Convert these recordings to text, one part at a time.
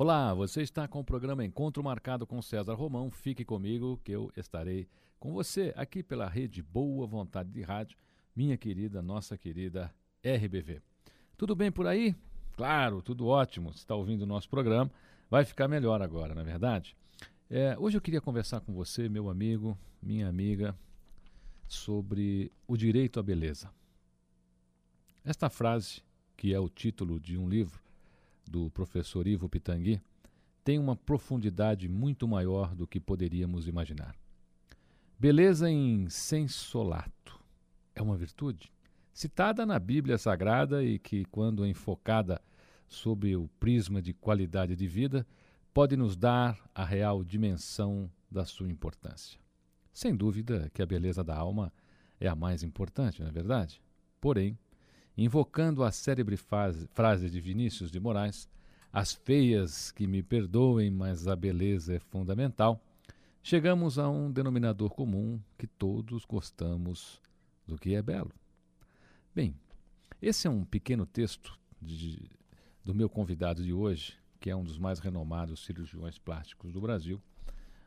Olá, você está com o programa Encontro Marcado com César Romão. Fique comigo que eu estarei com você aqui pela rede Boa Vontade de Rádio, minha querida, nossa querida RBV. Tudo bem por aí? Claro, tudo ótimo. Você está ouvindo o nosso programa. Vai ficar melhor agora, não é verdade? É, hoje eu queria conversar com você, meu amigo, minha amiga, sobre o direito à beleza. Esta frase, que é o título de um livro do professor Ivo Pitangui, tem uma profundidade muito maior do que poderíamos imaginar. Beleza em sensolato é uma virtude citada na Bíblia Sagrada e que, quando enfocada sob o prisma de qualidade de vida, pode nos dar a real dimensão da sua importância. Sem dúvida que a beleza da alma é a mais importante, não é verdade? Porém, invocando a célebre frase de Vinícius de Moraes, as feias que me perdoem, mas a beleza é fundamental, chegamos a um denominador comum que todos gostamos do que é belo. Bem, esse é um pequeno texto de, do meu convidado de hoje, que é um dos mais renomados cirurgiões plásticos do Brasil,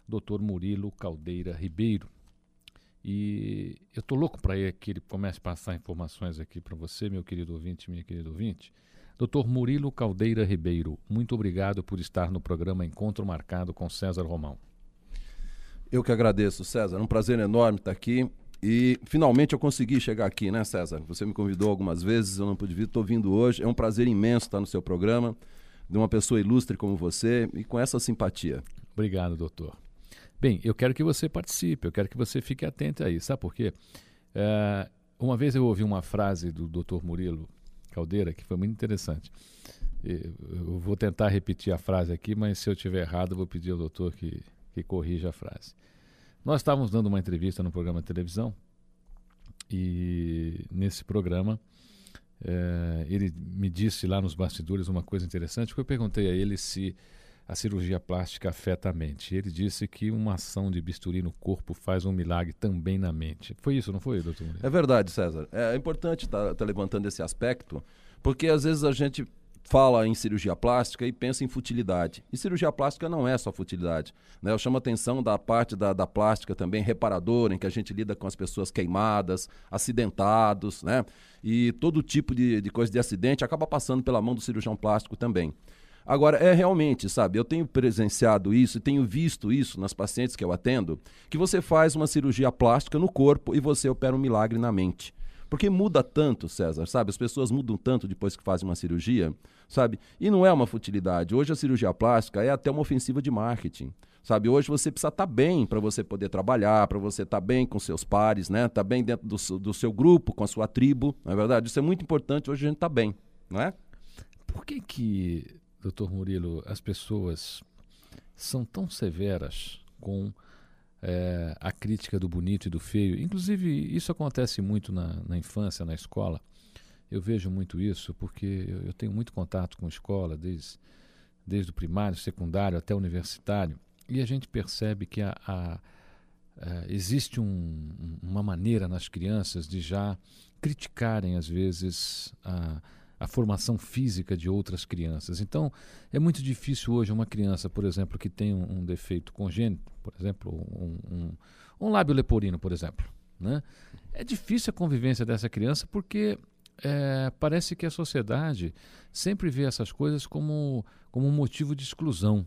Dr. Murilo Caldeira Ribeiro. E eu estou louco para que ele comece a passar informações aqui para você, meu querido ouvinte, minha querida ouvinte. Doutor Murilo Caldeira Ribeiro, muito obrigado por estar no programa Encontro Marcado com César Romão. Eu que agradeço, César. É um prazer enorme estar aqui. E finalmente eu consegui chegar aqui, né, César? Você me convidou algumas vezes, eu não pude vir, estou vindo hoje. É um prazer imenso estar no seu programa, de uma pessoa ilustre como você e com essa simpatia. Obrigado, doutor. Bem, eu quero que você participe, eu quero que você fique atento aí. Sabe por quê? É, uma vez eu ouvi uma frase do Dr. Murilo Caldeira que foi muito interessante. Eu vou tentar repetir a frase aqui, mas se eu tiver errado, eu vou pedir ao doutor que, que corrija a frase. Nós estávamos dando uma entrevista no programa de televisão e nesse programa é, ele me disse lá nos bastidores uma coisa interessante, porque eu perguntei a ele se a cirurgia plástica afeta a mente. Ele disse que uma ação de bisturi no corpo faz um milagre também na mente. Foi isso, não foi, doutor? É verdade, César. É importante estar tá, tá levantando esse aspecto, porque às vezes a gente fala em cirurgia plástica e pensa em futilidade. E cirurgia plástica não é só futilidade. Né? Eu chamo a atenção da parte da, da plástica também reparadora, em que a gente lida com as pessoas queimadas, acidentados, né? E todo tipo de, de coisa de acidente acaba passando pela mão do cirurgião plástico também. Agora, é realmente, sabe, eu tenho presenciado isso e tenho visto isso nas pacientes que eu atendo, que você faz uma cirurgia plástica no corpo e você opera um milagre na mente. Porque muda tanto, César, sabe? As pessoas mudam tanto depois que fazem uma cirurgia, sabe? E não é uma futilidade. Hoje a cirurgia plástica é até uma ofensiva de marketing. Sabe, hoje você precisa estar tá bem para você poder trabalhar, para você estar tá bem com seus pares, né? Estar tá bem dentro do, do seu grupo, com a sua tribo, não é verdade? Isso é muito importante, hoje a gente está bem, não é? Por que que doutor Murilo, as pessoas são tão severas com é, a crítica do bonito e do feio. Inclusive, isso acontece muito na, na infância, na escola. Eu vejo muito isso porque eu, eu tenho muito contato com escola, desde, desde o primário, secundário até o universitário, e a gente percebe que a, a, a existe um, uma maneira nas crianças de já criticarem, às vezes, a a formação física de outras crianças. Então, é muito difícil hoje uma criança, por exemplo, que tem um, um defeito congênito, por exemplo, um, um, um, lábio leporino, por exemplo. Né? É difícil a convivência dessa criança porque é, parece que a sociedade sempre vê essas coisas como, como um motivo de exclusão.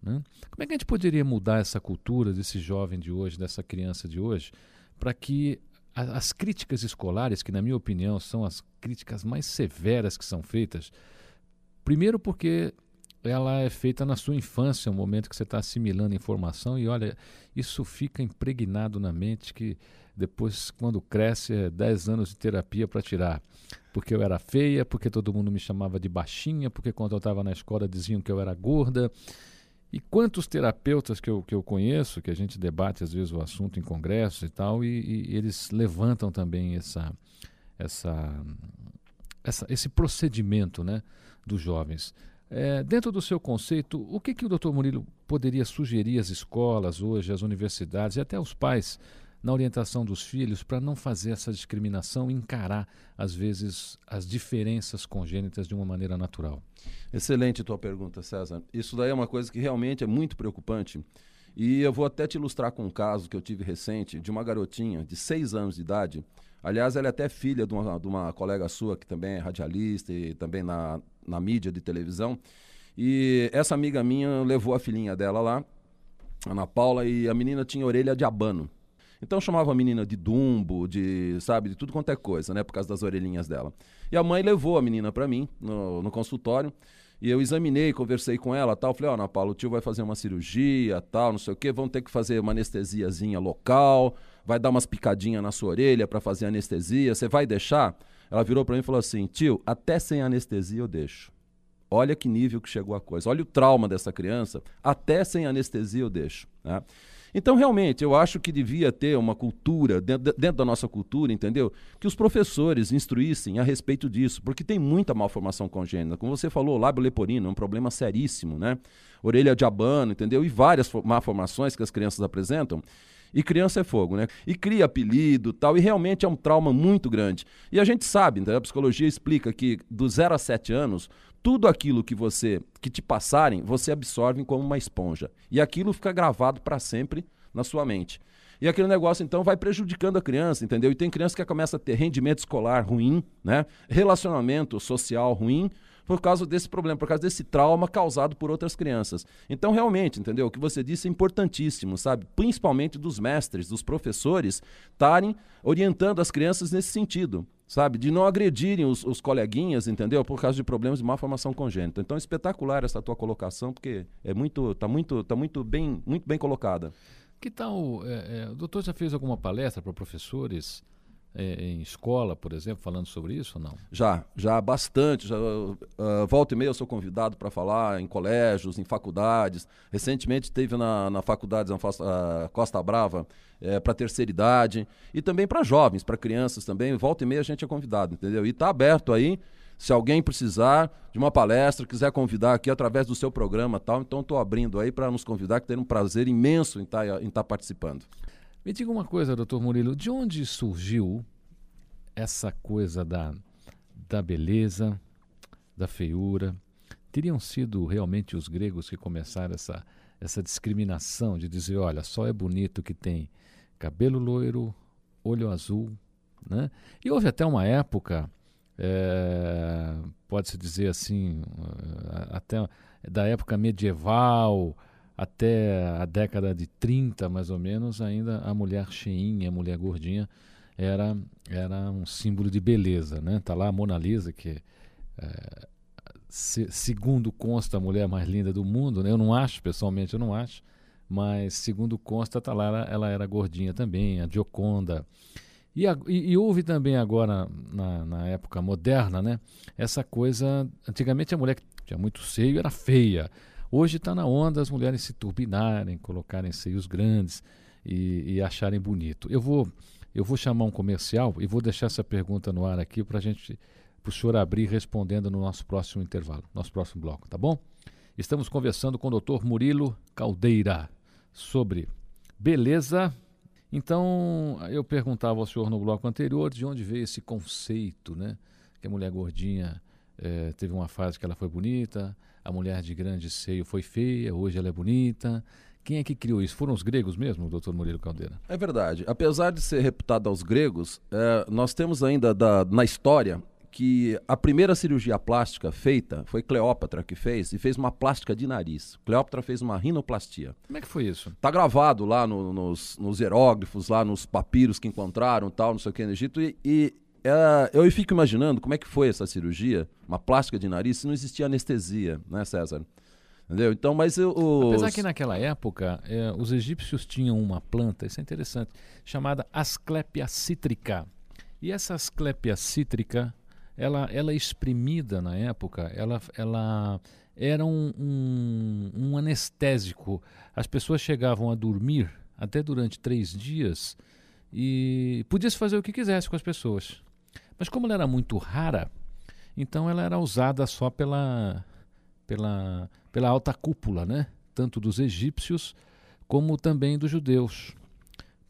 Né? Como é que a gente poderia mudar essa cultura desse jovem de hoje, dessa criança de hoje, para que as críticas escolares, que na minha opinião são as críticas mais severas que são feitas, primeiro porque ela é feita na sua infância, um momento que você está assimilando informação e olha, isso fica impregnado na mente que depois, quando cresce, é 10 anos de terapia para tirar. Porque eu era feia, porque todo mundo me chamava de baixinha, porque quando eu estava na escola diziam que eu era gorda. E quantos terapeutas que eu, que eu conheço, que a gente debate às vezes o assunto em congressos e tal, e, e eles levantam também essa, essa, essa, esse procedimento né, dos jovens. É, dentro do seu conceito, o que, que o doutor Murilo poderia sugerir às escolas hoje, às universidades e até aos pais na orientação dos filhos para não fazer essa discriminação, encarar, às vezes, as diferenças congênitas de uma maneira natural? Excelente tua pergunta, César. Isso daí é uma coisa que realmente é muito preocupante. E eu vou até te ilustrar com um caso que eu tive recente de uma garotinha de seis anos de idade. Aliás, ela é até filha de uma, de uma colega sua que também é radialista e também na, na mídia de televisão. E essa amiga minha levou a filhinha dela lá, Ana Paula, e a menina tinha orelha de abano. Então chamava a menina de Dumbo, de, sabe, de tudo quanto é coisa, né, por causa das orelhinhas dela. E a mãe levou a menina para mim no, no, consultório, e eu examinei, conversei com ela, tal, falei, ó, oh, Ana Paula, o tio vai fazer uma cirurgia, tal, não sei o quê, vão ter que fazer uma anestesiazinha local, vai dar umas picadinhas na sua orelha para fazer anestesia, você vai deixar? Ela virou para mim e falou assim, tio, até sem anestesia eu deixo. Olha que nível que chegou a coisa. Olha o trauma dessa criança. Até sem anestesia eu deixo. Né? Então, realmente, eu acho que devia ter uma cultura, dentro, dentro, da nossa cultura, entendeu? Que os professores instruíssem a respeito disso, porque tem muita malformação congênita. Como você falou, lábio leporino é um problema seríssimo, né? Orelha de abano, entendeu? E várias malformações que as crianças apresentam. E criança é fogo, né? E cria apelido tal, e realmente é um trauma muito grande. E a gente sabe, né? a psicologia explica que do 0 a 7 anos, tudo aquilo que você que te passarem, você absorve como uma esponja. E aquilo fica gravado para sempre na sua mente. E aquele negócio, então, vai prejudicando a criança, entendeu? E tem criança que começa a ter rendimento escolar ruim, né? Relacionamento social ruim, por causa desse problema, por causa desse trauma causado por outras crianças. Então, realmente, entendeu? O que você disse é importantíssimo, sabe? Principalmente dos mestres, dos professores, estarem orientando as crianças nesse sentido, sabe? De não agredirem os, os, coleguinhas, entendeu? Por causa de problemas de má formação congênita. Então, espetacular essa tua colocação, porque é muito, tá muito, tá muito bem, muito bem colocada. Que tal, é, é, o doutor já fez alguma palestra para professores em escola, por exemplo, falando sobre isso ou não? Já, já bastante. Já, uh, volta e meia eu sou convidado para falar em colégios, em faculdades. Recentemente teve na, na faculdade uh, Costa Brava é, para terceira idade e também para jovens, para crianças também. Volta e meia a gente é convidado, entendeu? E está aberto aí. Se alguém precisar de uma palestra, quiser convidar aqui através do seu programa tal, então estou abrindo aí para nos convidar, que tem um prazer imenso em estar tá, em tá participando. Me diga uma coisa, doutor Murilo, de onde surgiu essa coisa da, da beleza, da feiura? Teriam sido realmente os gregos que começaram essa, essa discriminação de dizer, olha, só é bonito que tem cabelo loiro, olho azul, né? E houve até uma época, é, pode-se dizer assim, eh, até da época medieval, até a década de 30, mais ou menos, ainda a mulher cheinha, a mulher gordinha, era, era um símbolo de beleza. Né? Tá lá a Mona Lisa, que é, se, segundo consta a mulher mais linda do mundo, né? eu não acho, pessoalmente eu não acho, mas segundo consta, tá lá, ela, ela era gordinha também, a Gioconda. E, a, e, e, houve também agora, na, na, época moderna, né, essa coisa. Antigamente a mulher que tinha muito seio era feia. Hoje está na onda as mulheres se turbinarem, colocarem seios grandes e, e, acharem bonito. Eu vou, eu vou chamar um comercial e vou deixar essa pergunta no ar aqui para a gente, para o senhor abrir respondendo no nosso próximo intervalo, nosso próximo bloco, tá bom? Estamos conversando com o Dr. Murilo Caldeira sobre beleza. Então, eu perguntava ao senhor no bloco anterior de onde veio esse conceito, né? Que a mulher gordinha é, teve uma fase que ela foi bonita, a mulher de grande seio foi feia, hoje ela é bonita. Quem é que criou isso? Foram os gregos mesmo, doutor Murilo Caldeira? É verdade. Apesar de ser reputado aos gregos, é, nós temos ainda da, na história que a primeira cirurgia plástica feita foi Cleópatra que fez e fez uma plástica de nariz. Cleópatra fez uma rinoplastia. Como é que foi isso? Está gravado lá no, nos, nos hieróglifos, lá nos papiros que encontraram, tal, não sei o que no Egito, e, e é, eu fico imaginando como é que foi essa cirurgia, uma plástica de nariz, se não existia anestesia, né, César? Entendeu? Então, mas eu, os... Apesar que naquela época é, os egípcios tinham uma planta, isso é interessante, chamada Asclepia cítrica. E essa Asclepia cítrica, ela, ela é exprimida na época, ela, ela era um, um, um anestésico. As pessoas chegavam a dormir até durante três dias e podia-se fazer o que quisesse com as pessoas. Mas como ela era muito rara, então ela era usada só pela, pela, pela alta cúpula, né? tanto dos egípcios como também dos judeus.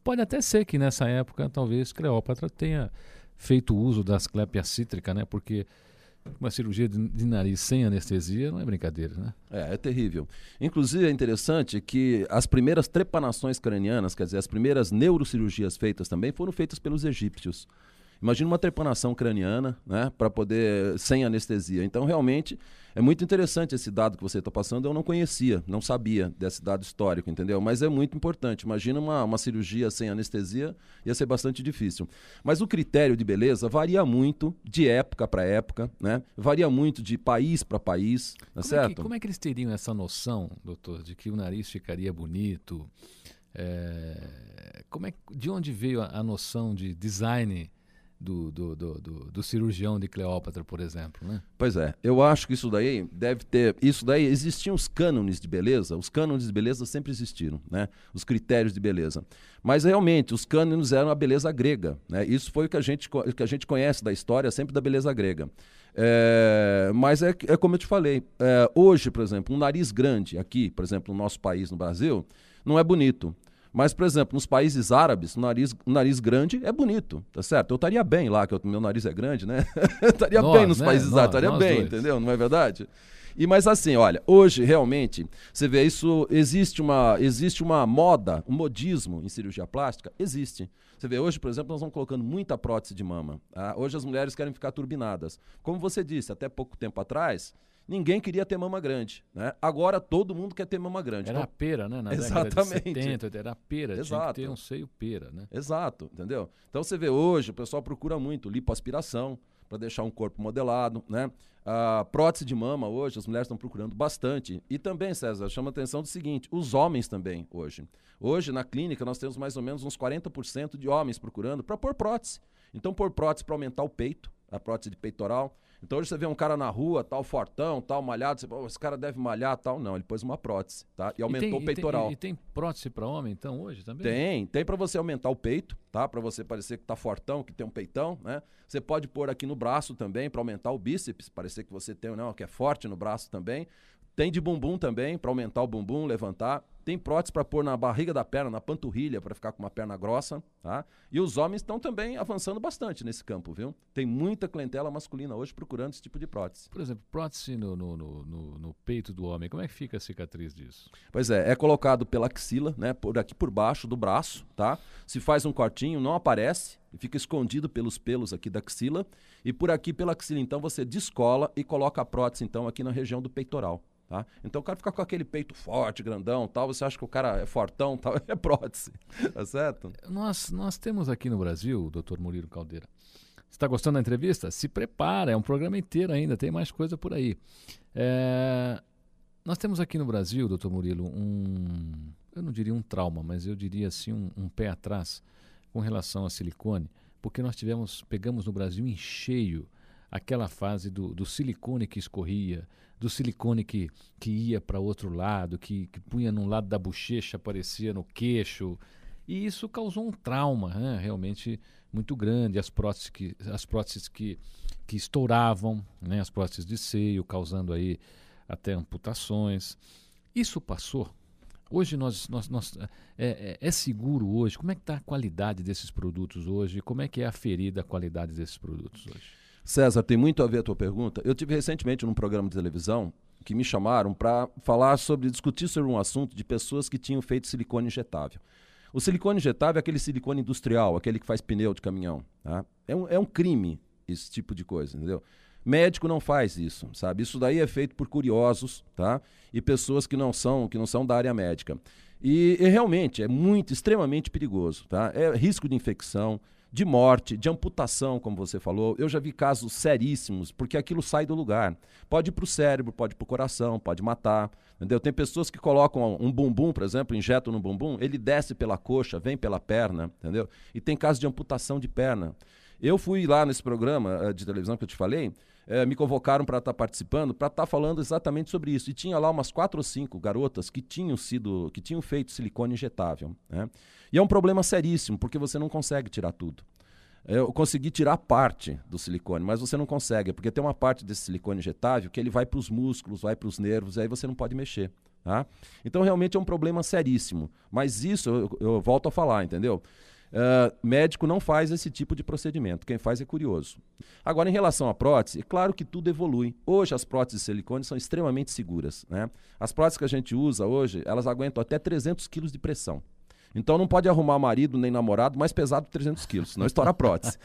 pode até ser que nessa época, talvez, Cleópatra tenha feito uso da asclepia cítrica, né? Porque uma cirurgia de, de, nariz sem anestesia não é brincadeira, né? É, é terrível. Inclusive é interessante que as primeiras trepanações cranianas, quer dizer, as primeiras neurocirurgias feitas também foram feitas pelos egípcios. Imagina uma trepanação craniana, né, para poder sem anestesia. Então, realmente é muito interessante esse dado que você está passando. Eu não conhecia, não sabia desse dado histórico, entendeu? Mas é muito importante. Imagina uma, uma cirurgia sem anestesia, ia ser bastante difícil. Mas o critério de beleza varia muito de época para época, né? Varia muito de país para país, tá como certo? É que, como é que eles teriam essa noção, doutor, de que o nariz ficaria bonito? É, como é, de onde veio a, a noção de design do, do, do, do, cirurgião de Cleópatra, por exemplo, né? Pois é, eu acho que isso daí deve ter. Isso daí existiam os cânones de beleza, os cânones de beleza sempre existiram, né? Os critérios de beleza. Mas realmente, os cânones eram a beleza grega, né? Isso foi o que a gente, que a gente conhece da história sempre da beleza grega. É, mas é, é como eu te falei, é, hoje, por exemplo, um nariz grande aqui, por exemplo, no nosso país, no Brasil, não é bonito. Mas, por exemplo, nos países árabes, o nariz, o nariz grande é bonito, tá certo? Eu estaria bem lá, que o meu nariz é grande, né? estaria bem nos né? países árabes, estaria bem, dois. entendeu? Não é verdade? E mas assim, olha, hoje realmente, você vê isso, existe uma, existe uma moda, um modismo em cirurgia plástica, existe. Você vê hoje, por exemplo, nós estamos colocando muita prótese de mama. Tá? Hoje as mulheres querem ficar turbinadas. Como você disse, até pouco tempo atrás, ninguém queria ter mama grande. Né? Agora todo mundo quer ter mama grande. Era então, a pera, né? Na exatamente. década de 70, era a pera, Exato. tinha que ter um seio pera, né? Exato, entendeu? Então você vê hoje, o pessoal procura muito lipoaspiração para deixar um corpo modelado, né? A prótese de mama hoje, as mulheres estão procurando bastante. E também, César, chama a atenção do seguinte, os homens também hoje. Hoje, na clínica, nós temos mais ou menos uns 40% de homens procurando para pôr prótese. Então, pôr prótese para aumentar o peito, a prótese de peitoral, então hoje você vê um cara na rua, tal, fortão, tal, malhado, você, oh, esse cara deve malhar, tal. Não, ele pôs uma prótese, tá? E aumentou e tem, o peitoral. E tem, e tem prótese para homem, então, hoje também? Tem, tem para você aumentar o peito, tá? Para você parecer que tá fortão, que tem um peitão, né? Você pode pôr aqui no braço também para aumentar o bíceps, parecer que você tem, não, que é forte no braço também. Tem de bumbum também, para aumentar o bumbum, levantar. Tem prótese para pôr na barriga da perna, na panturrilha, para ficar com uma perna grossa. Tá? E os homens estão também avançando bastante nesse campo, viu? Tem muita clientela masculina hoje procurando esse tipo de prótese. Por exemplo, prótese no, no, no, no, peito do homem, como é que fica a cicatriz disso? Pois é, é colocado pela axila, né? Por aqui por baixo do braço, tá? Se faz um cortinho, não aparece, fica escondido pelos pelos aqui da axila. E por aqui pela axila, então, você descola e coloca a prótese, então, aqui na região do peitoral. Tá? Então o cara fica com aquele peito forte, grandão, tal, você acha que o cara é fortão, tal, é prótese, tá certo? Nós, nós temos aqui no Brasil, doutor Murilo Caldeira, está gostando da entrevista? Se prepara, é um programa inteiro ainda, tem mais coisa por aí. É... Nós temos aqui no Brasil, doutor Murilo, um, eu não diria um trauma, mas eu diria assim um, um pé atrás com relação a silicone, porque nós tivemos, pegamos no Brasil em cheio aquela fase do, do silicone que escorria, do silicone que, que ia para outro lado, que, que punha num lado da bochecha, aparecia no queixo. E isso causou um trauma né, realmente muito grande. As próteses que, as próteses que, que estouravam, né, as próteses de seio, causando aí até amputações. Isso passou. Hoje nós, nós, nós é, é, é seguro hoje? Como é que está a qualidade desses produtos hoje? Como é que é aferida a qualidade desses produtos hoje? César, tem muito a ver a tua pergunta. Eu tive recentemente num programa de televisão que me chamaram para falar sobre, discutir sobre um assunto de pessoas que tinham feito silicone injetável. O silicone injetável é aquele silicone industrial, aquele que faz pneu de caminhão. Tá? É, um, é um crime esse tipo de coisa, entendeu? Médico não faz isso, sabe? Isso daí é feito por curiosos, tá? E pessoas que não são, que não são da área médica. E, e realmente é muito, extremamente perigoso, tá? É risco de infecção, de morte, de amputação, como você falou. Eu já vi casos seríssimos, porque aquilo sai do lugar. Pode ir para o cérebro, pode ir para o coração, pode matar. Entendeu? Tem pessoas que colocam um bumbum, por exemplo, injetam no bumbum, ele desce pela coxa, vem pela perna, entendeu? E tem casos de amputação de perna. Eu fui lá nesse programa uh, de televisão que eu te falei, uh, me convocaram para estar tá participando, para estar tá falando exatamente sobre isso. E tinha lá umas quatro ou cinco garotas que tinham sido, que tinham feito silicone injetável. Né? E é um problema seríssimo, porque você não consegue tirar tudo. eu consegui tirar parte do silicone, mas você não consegue, porque tem uma parte desse silicone injetável que ele vai para os músculos, vai para os nervos, e aí você não pode mexer. Tá? Então realmente é um problema seríssimo. Mas isso eu, eu volto a falar, entendeu? Uh, médico não faz esse tipo de procedimento. Quem faz é curioso. Agora, em relação à prótese, é claro que tudo evolui. Hoje, as próteses de silicone são extremamente seguras. Né? As próteses que a gente usa hoje, elas aguentam até 300 kg de pressão. Então não pode arrumar marido nem namorado mais pesado de 300 quilos, senão estoura a prótese.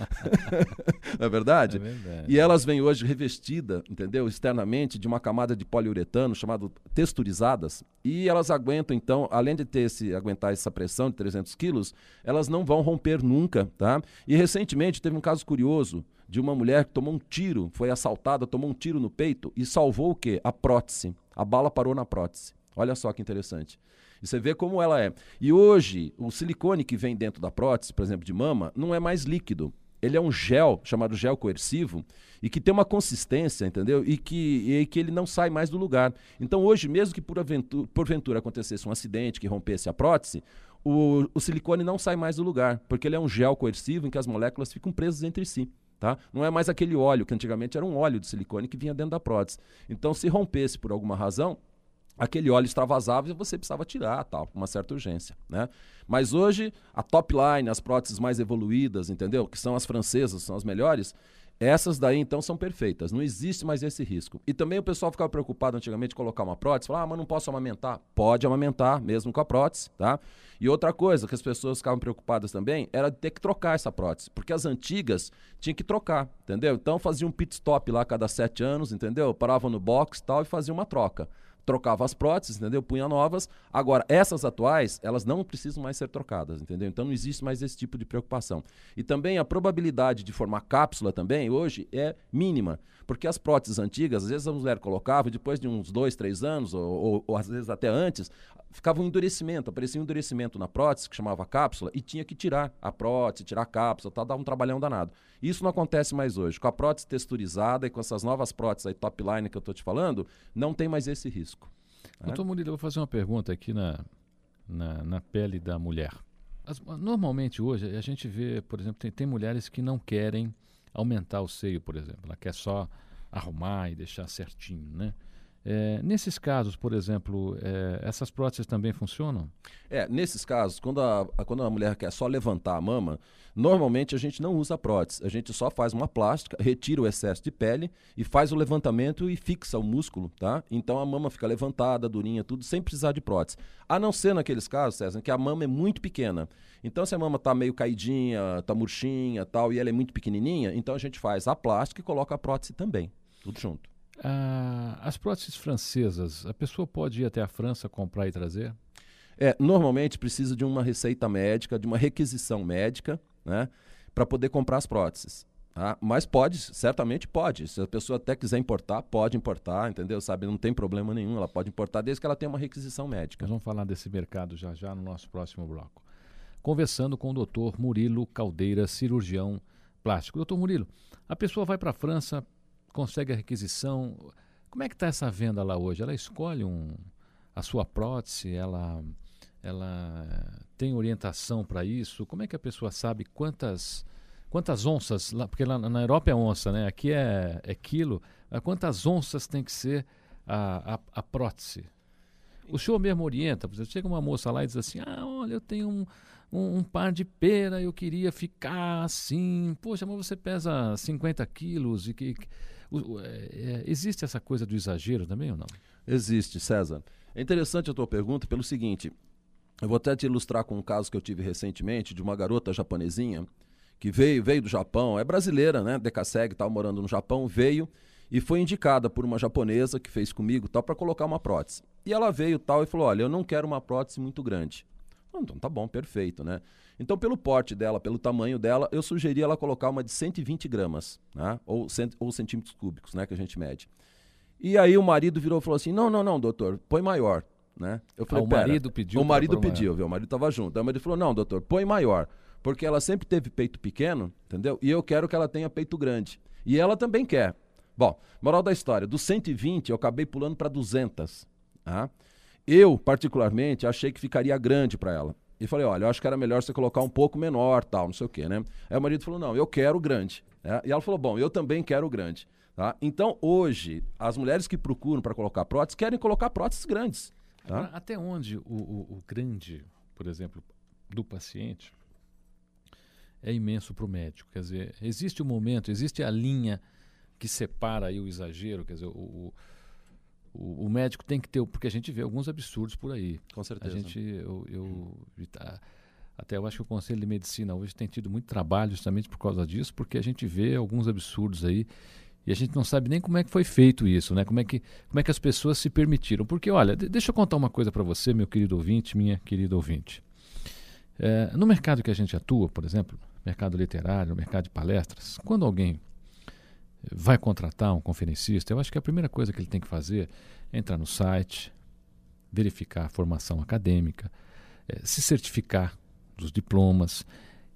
não é verdade? É verdade. E elas vêm hoje revestidas, entendeu? Externamente de uma camada de poliuretano chamado texturizadas. E elas aguentam, então, além de ter esse, aguentar essa pressão de 300 quilos, elas não vão romper nunca, tá? E recentemente teve um caso curioso de uma mulher que tomou um tiro, foi assaltada, tomou um tiro no peito e salvou o quê? A prótese. A bala parou na prótese. Olha só que interessante. E você vê como ela é. E hoje, o silicone que vem dentro da prótese, por exemplo, de mama, não é mais líquido. Ele é um gel, chamado gel coercivo, e que tem uma consistência, entendeu? E que, e que ele não sai mais do lugar. Então, hoje, mesmo que por aventura, porventura acontecesse um acidente que rompesse a prótese, o, o silicone não sai mais do lugar, porque ele é um gel coercivo em que as moléculas ficam presas entre si. Tá? Não é mais aquele óleo, que antigamente era um óleo de silicone que vinha dentro da prótese. Então, se rompesse por alguma razão, aquele óleo extravasava e você precisava tirar, tal, com uma certa urgência, né? Mas hoje, a top line, as próteses mais evoluídas, entendeu? Que são as francesas, são as melhores, essas daí então são perfeitas, não existe mais esse risco. E também o pessoal ficava preocupado antigamente de colocar uma prótese, falar, ah, mas não posso amamentar. Pode amamentar, mesmo com a prótese, tá? E outra coisa que as pessoas ficavam preocupadas também era ter que trocar essa prótese, porque as antigas tinham que trocar, entendeu? Então fazia um pit stop lá cada sete anos, entendeu? Parava no box tal e fazia uma troca trocava as próteses, entendeu? Punha novas. Agora, essas atuais, elas não precisam mais ser trocadas, entendeu? Então não existe mais esse tipo de preocupação. E também a probabilidade de formar cápsula também, hoje, é mínima. Porque as próteses antigas, às vezes a mulher colocava, e depois de uns dois, três anos, ou, ou, ou às vezes até antes, ficava um endurecimento, aparecia um endurecimento na prótese, que chamava cápsula, e tinha que tirar a prótese, tirar a cápsula, tal, dava um trabalhão danado. Isso não acontece mais hoje. Com a prótese texturizada e com essas novas próteses aí, top line que eu estou te falando, não tem mais esse risco. Né? Doutor Murilo, eu vou fazer uma pergunta aqui na, na, na pele da mulher. As, normalmente hoje a gente vê, por exemplo, tem, tem mulheres que não querem aumentar o seio, por exemplo. Ela quer só arrumar e deixar certinho, né? É, nesses casos, por exemplo, é, essas próteses também funcionam? É, nesses casos, quando a, quando a mulher quer só levantar a mama, normalmente a gente não usa prótese. A gente só faz uma plástica, retira o excesso de pele e faz o levantamento e fixa o músculo, tá? Então a mama fica levantada, durinha, tudo, sem precisar de prótese. A não ser naqueles casos, César, em que a mama é muito pequena. Então, se a mama está meio caidinha, está murchinha tal, e ela é muito pequenininha, então a gente faz a plástica e coloca a prótese também, tudo junto. Ah, as próteses francesas, a pessoa pode ir até a França comprar e trazer? É, normalmente precisa de uma receita médica, de uma requisição médica, né, para poder comprar as próteses. Tá? Mas pode, certamente pode. Se a pessoa até quiser importar, pode importar, entendeu? Sabe, não tem problema nenhum. Ela pode importar desde que ela tenha uma requisição médica. Nós vamos falar desse mercado já já no nosso próximo bloco. Conversando com o doutor Murilo Caldeira, cirurgião plástico. Doutor Murilo, a pessoa vai para a França consegue a requisição. Como é que está essa venda lá hoje? Ela escolhe um, a sua prótese, ela, ela tem orientação para isso? Como é que a pessoa sabe quantas, quantas onças, lá, porque lá na Europa é onça, né? aqui é, é quilo, quantas onças tem que ser a, a, a prótese? O senhor mesmo orienta, por exemplo, chega uma moça lá e diz assim, ah, olha, eu tenho um, um, um, par de pera, eu queria ficar assim, poxa, mas você pesa 50 quilos e que é, é, existe essa coisa do exagero também ou não? Existe, César. É interessante a tua pergunta pelo seguinte: eu vou até te ilustrar com um caso que eu tive recentemente de uma garota japonesinha que veio, veio do Japão, é brasileira, né? Decaseg, estava morando no Japão, veio e foi indicada por uma japonesa que fez comigo tal para colocar uma prótese. E ela veio tal e falou: "Olha, eu não quero uma prótese muito grande". Então tá bom, perfeito, né? Então, pelo porte dela, pelo tamanho dela, eu sugeri ela colocar uma de 120 gramas, né? ou, cent, ou centímetros cúbicos, né? que a gente mede. E aí o marido virou e falou assim: não, não, não, doutor, põe maior. Né? Eu falei, ah, o marido pediu. O marido pediu, viu? O marido estava junto. Aí o marido falou: não, doutor, põe maior. Porque ela sempre teve peito pequeno, entendeu? E eu quero que ela tenha peito grande. E ela também quer. Bom, moral da história: dos 120 eu acabei pulando para 200. Tá? Eu, particularmente, achei que ficaria grande para ela. E falei, olha, eu acho que era melhor você colocar um pouco menor, tal, não sei o quê, né? Aí o marido falou, não, eu quero grande. Né? E ela falou, bom, eu também quero grande. Tá? Então, hoje, as mulheres que procuram para colocar próteses querem colocar próteses grandes. Tá? Agora, até onde o, o, o grande, por exemplo, do paciente é imenso para o médico. Quer dizer, existe o um momento, existe a linha que separa aí o exagero, quer dizer, o, o, o, médico tem que ter, porque a gente vê alguns absurdos por aí. Com certeza. A gente, eu, eu até eu acho que o Conselho de Medicina hoje tem tido muito trabalho justamente por causa disso, porque a gente vê alguns absurdos aí e a gente não sabe nem como é que foi feito isso, né? Como é que, como é que as pessoas se permitiram. Porque, olha, deixa eu contar uma coisa para você, meu querido ouvinte, minha querida ouvinte. É, no mercado que a gente atua, por exemplo, mercado literário, mercado de palestras, quando alguém vai contratar um conferencista, eu acho que a primeira coisa que ele tem que fazer é entrar no site, verificar a formação acadêmica, é, se certificar dos diplomas.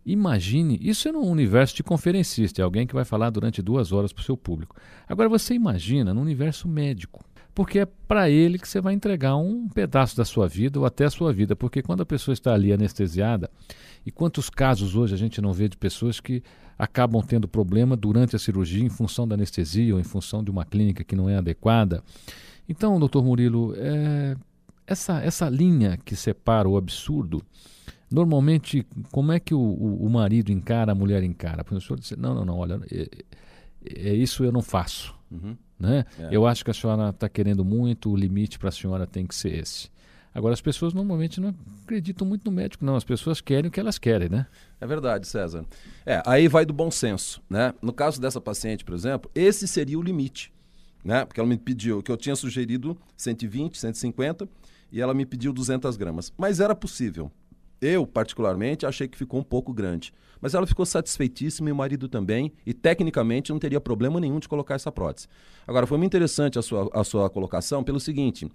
Imagine, isso é no universo de conferencista, é alguém que vai falar durante duas horas para o seu público. Agora você imagina no universo médico, porque é para ele que você vai entregar um pedaço da sua vida ou até a sua vida, porque quando a pessoa está ali anestesiada, e quantos casos hoje a gente não vê de pessoas que acabam tendo problema durante a cirurgia em função da anestesia ou em função de uma clínica que não é adequada. Então, doutor Murilo, é, essa, essa linha que separa o absurdo, normalmente, como é que o, o, o marido encara, a mulher encara? O professor diz, não, não, não, olha, é, é isso eu não faço. Uhum. Né? É. Eu acho que a senhora está querendo muito, o limite para a senhora tem que ser esse. Agora, as pessoas normalmente não acreditam muito no médico, não. As pessoas querem o que elas querem, né? É verdade, César. É, aí vai do bom senso, né? No caso dessa paciente, por exemplo, esse seria o limite, né? Porque ela me pediu, que eu tinha sugerido 120, 150 e ela me pediu 200 gramas. Mas era possível. Eu, particularmente, achei que ficou um pouco grande. Mas ela ficou satisfeitíssima e o marido também, e tecnicamente não teria problema nenhum de colocar essa prótese. Agora, foi muito interessante a sua, a sua colocação pelo seguinte: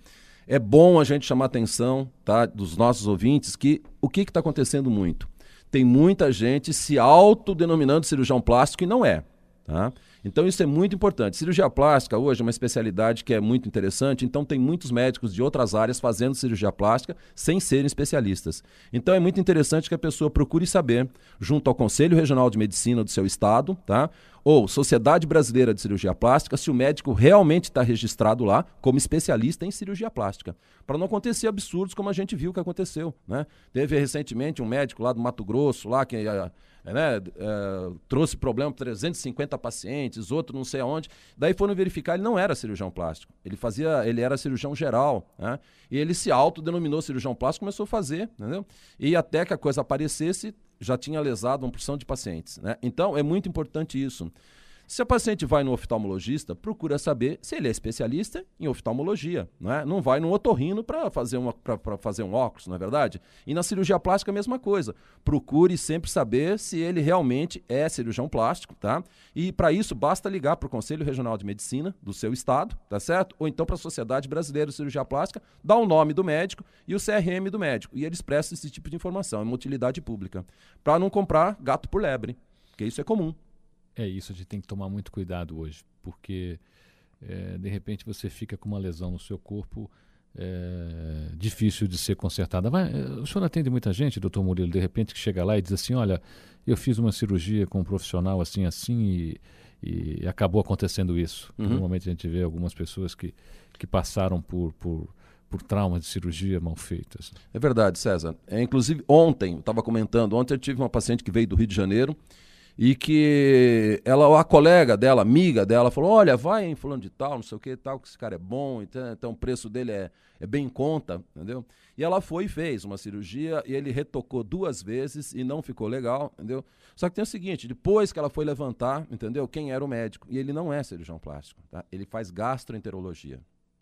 é bom a gente chamar a atenção tá, dos nossos ouvintes que o que está acontecendo muito? Tem muita gente se autodenominando cirurgião plástico e não é. Tá? Então isso é muito importante. Cirurgia plástica hoje é uma especialidade que é muito interessante, então tem muitos médicos de outras áreas fazendo cirurgia plástica sem serem especialistas. Então é muito interessante que a pessoa procure saber, junto ao Conselho Regional de Medicina do seu estado, tá? Ou Sociedade Brasileira de Cirurgia Plástica, se o médico realmente está registrado lá como especialista em cirurgia plástica. Para não acontecer absurdos como a gente viu que aconteceu. Né? Teve recentemente um médico lá do Mato Grosso, lá que é, né, é, trouxe problema para 350 pacientes, outro não sei aonde. Daí foram verificar, ele não era cirurgião plástico. Ele fazia, ele era cirurgião geral. Né? E ele se autodenominou cirurgião plástico começou a fazer. Entendeu? E até que a coisa aparecesse, já tinha lesado uma porção de pacientes. Né? Então, é muito importante isso. Se a paciente vai no oftalmologista, procura saber se ele é especialista em oftalmologia. Não, é? não vai no otorrino para fazer, fazer um óculos, não é verdade? E na cirurgia plástica a mesma coisa. Procure sempre saber se ele realmente é cirurgião plástico, tá? E para isso basta ligar para o Conselho Regional de Medicina do seu estado, tá certo? Ou então para a Sociedade Brasileira de Cirurgia Plástica, dá o nome do médico e o CRM do médico. E eles prestam esse tipo de informação, é uma utilidade pública. Para não comprar gato por lebre, porque isso é comum. É isso, a gente tem que tomar muito cuidado hoje, porque é, de repente você fica com uma lesão no seu corpo é, difícil de ser consertada. Vai, eh, o senhor atende muita gente, doutor Murilo, de repente que chega lá e diz assim, olha, eu fiz uma cirurgia com um profissional assim, assim e, e acabou acontecendo isso. Uhum. Normalmente a gente vê algumas pessoas que, que passaram por, por, por traumas de cirurgia mal feitas. É verdade, César. É, inclusive, ontem, eu estava comentando, ontem eu tive uma paciente que veio do Rio de Janeiro e que ela, a colega dela, amiga dela, falou: Olha, vai em fulano de tal, não sei o que tal, que esse cara é bom, então, então o preço dele é, é bem em conta, entendeu? E ela foi e fez uma cirurgia e ele retocou duas vezes e não ficou legal, entendeu? Só que tem o seguinte: depois que ela foi levantar, entendeu? Quem era o médico? E ele não é cirurgião plástico, tá? Ele faz gastroenterologia.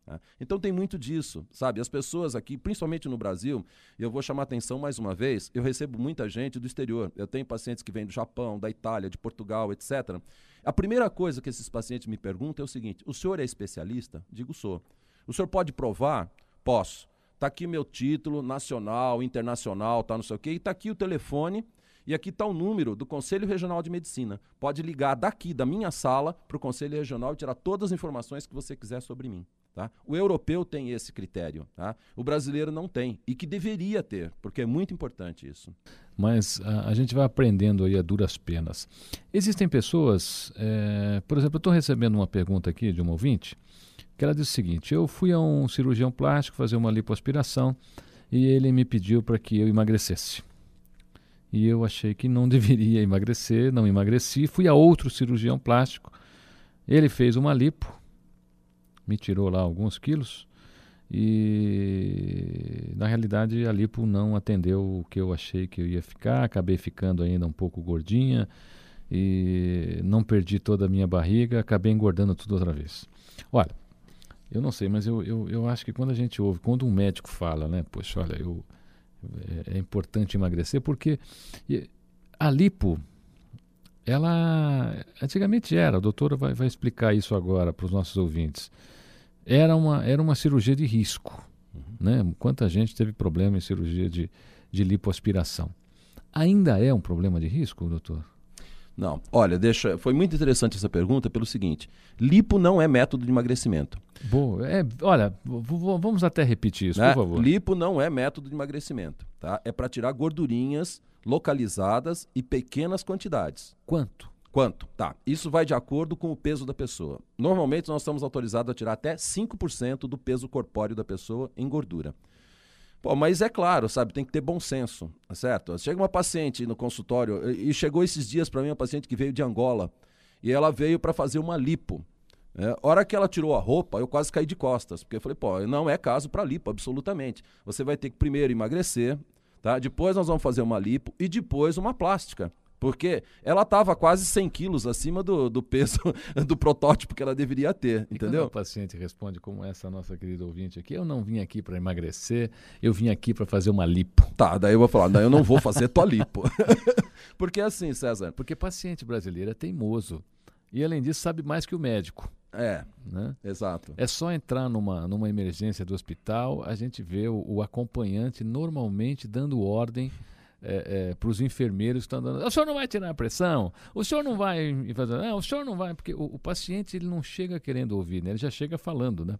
Tá? Então tem muito disso, sabe? As pessoas aqui, principalmente no Brasil, eu vou chamar atenção mais uma vez, eu recebo muita gente do exterior. Eu tenho pacientes que vêm do Japão, da Itália, de Portugal, etc. A primeira coisa que esses pacientes me perguntam é o seguinte: o senhor é especialista? Digo, sou. O senhor pode provar? Posso. Está aqui meu título nacional, internacional, tá não sei o quê, e está aqui o telefone e aqui está o número do Conselho Regional de Medicina. Pode ligar daqui, da minha sala, para o Conselho Regional e tirar todas as informações que você quiser sobre mim. Tá? O europeu tem esse critério, tá? o brasileiro não tem, e que deveria ter, porque é muito importante isso. Mas a, a gente vai aprendendo aí a duras penas. Existem pessoas, é, por exemplo, eu estou recebendo uma pergunta aqui de uma ouvinte, que ela diz o seguinte: eu fui a um cirurgião plástico fazer uma lipoaspiração e ele me pediu para que eu emagrecesse. E eu achei que não deveria emagrecer, não emagreci. Fui a outro cirurgião plástico, ele fez uma lipo, me tirou lá alguns quilos e na realidade a lipo não atendeu o que eu achei que eu ia ficar, acabei ficando ainda um pouco gordinha e não perdi toda a minha barriga, acabei engordando tudo outra vez. Olha, eu não sei, mas eu, eu, eu acho que quando a gente ouve, quando um médico fala, né, poxa, olha, eu, é, é importante emagrecer, porque a lipo, ela antigamente era, a doutora vai, vai explicar isso agora para os nossos ouvintes era uma, era uma cirurgia de risco. Uhum. Né? Quanta gente teve problema em cirurgia de, de lipoaspiração. Ainda é um problema de risco, doutor? Não. Olha, deixa. Foi muito interessante essa pergunta pelo seguinte: lipo não é método de emagrecimento. Boa. É, olha, vamos até repetir isso, né? por favor. Lipo não é método de emagrecimento, tá? É para tirar gordurinhas localizadas e pequenas quantidades. Quanto? Quanto? Tá. Isso vai de acordo com o peso da pessoa. Normalmente nós estamos autorizados a tirar até 5% do peso corpóreo da pessoa em gordura. Pô, mas é claro, sabe, tem que ter bom senso, tá certo? Chega uma paciente no consultório e chegou esses dias para mim uma paciente que veio de Angola e ela veio para fazer uma lipo. É, hora que ela tirou a roupa, eu quase caí de costas, porque eu falei, pô, não é caso para lipo, absolutamente. Você vai ter que primeiro emagrecer, tá? Depois nós vamos fazer uma lipo e depois uma plástica. Porque ela estava quase 100 quilos acima do, do peso do protótipo que ela deveria ter, e entendeu? o paciente responde como essa nossa querida ouvinte aqui, eu não vim aqui para emagrecer, eu vim aqui para fazer uma lipo. Tá, daí eu vou falar, daí eu não vou fazer tua lipo. Porque assim, César... Porque paciente brasileiro é teimoso. E além disso, sabe mais que o médico. É, né? exato. É só entrar numa, numa emergência do hospital, a gente vê o, o acompanhante normalmente dando ordem é, é, para os enfermeiros que estão dando. O senhor não vai tirar a pressão? O senhor não vai fazer. Não, o senhor não vai, porque o, o paciente ele não chega querendo ouvir, né? ele já chega falando, né?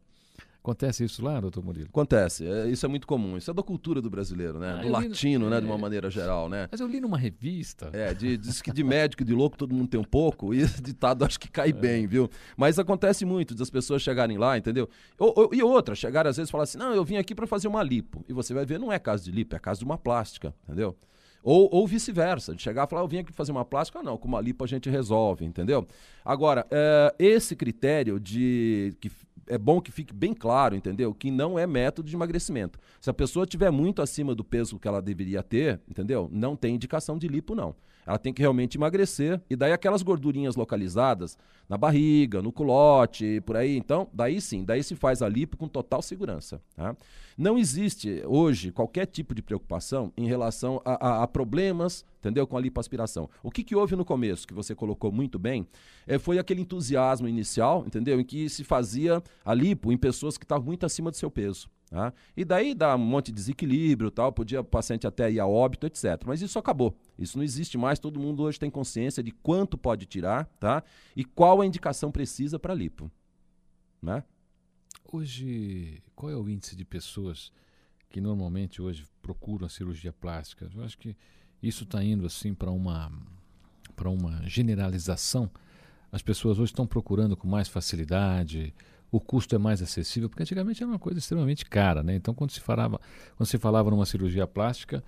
Acontece isso lá, doutor Murilo? Acontece. É, isso é muito comum. Isso é da cultura do brasileiro, né? Ah, do latino, né? É... De uma maneira geral, né? Mas eu li numa revista. É, de, diz que de médico e de louco todo mundo tem um pouco. E esse ditado acho que cai é. bem, viu? Mas acontece muito das pessoas chegarem lá, entendeu? Ou, ou, e outra, chegar às vezes e falar assim: não, eu vim aqui para fazer uma lipo. E você vai ver, não é caso de lipo, é caso de uma plástica, entendeu? Ou, ou vice-versa, de chegar e falar, eu vim aqui fazer uma plástica, não, com uma lipo a gente resolve, entendeu? Agora, é, esse critério de que é bom que fique bem claro, entendeu? Que não é método de emagrecimento. Se a pessoa tiver muito acima do peso que ela deveria ter, entendeu? Não tem indicação de lipo, não. Ela tem que realmente emagrecer. E daí aquelas gordurinhas localizadas na barriga, no culote, por aí. Então, daí sim, daí se faz a lipo com total segurança. Tá? Não existe hoje qualquer tipo de preocupação em relação a, a, a problemas, entendeu? Com a lipoaspiração. O que, que houve no começo, que você colocou muito bem, é, foi aquele entusiasmo inicial, entendeu? Em que se fazia a lipo em pessoas que estavam muito acima do seu peso. Tá? E daí dá um monte de desequilíbrio, tal, podia o paciente até ir a óbito, etc. Mas isso acabou. Isso não existe mais. Todo mundo hoje tem consciência de quanto pode tirar, tá? E qual a indicação precisa para lipo, né? Hoje, qual é o índice de pessoas que normalmente hoje procuram a cirurgia plástica? Eu acho que isso está indo assim para uma para uma generalização. As pessoas hoje estão procurando com mais facilidade o custo é mais acessível, porque antigamente era uma coisa extremamente cara, né? Então quando se falava, quando se falava numa cirurgia plástica,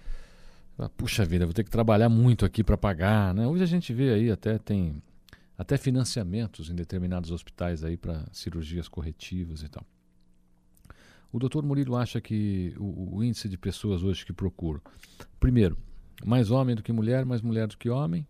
ah, puxa vida, vou ter que trabalhar muito aqui para pagar, né? Hoje a gente vê aí até tem até financiamentos em determinados hospitais aí para cirurgias corretivas e tal. O doutor Murilo acha que o, o índice de pessoas hoje que procuram, primeiro, mais homem do que mulher, mais mulher do que homem,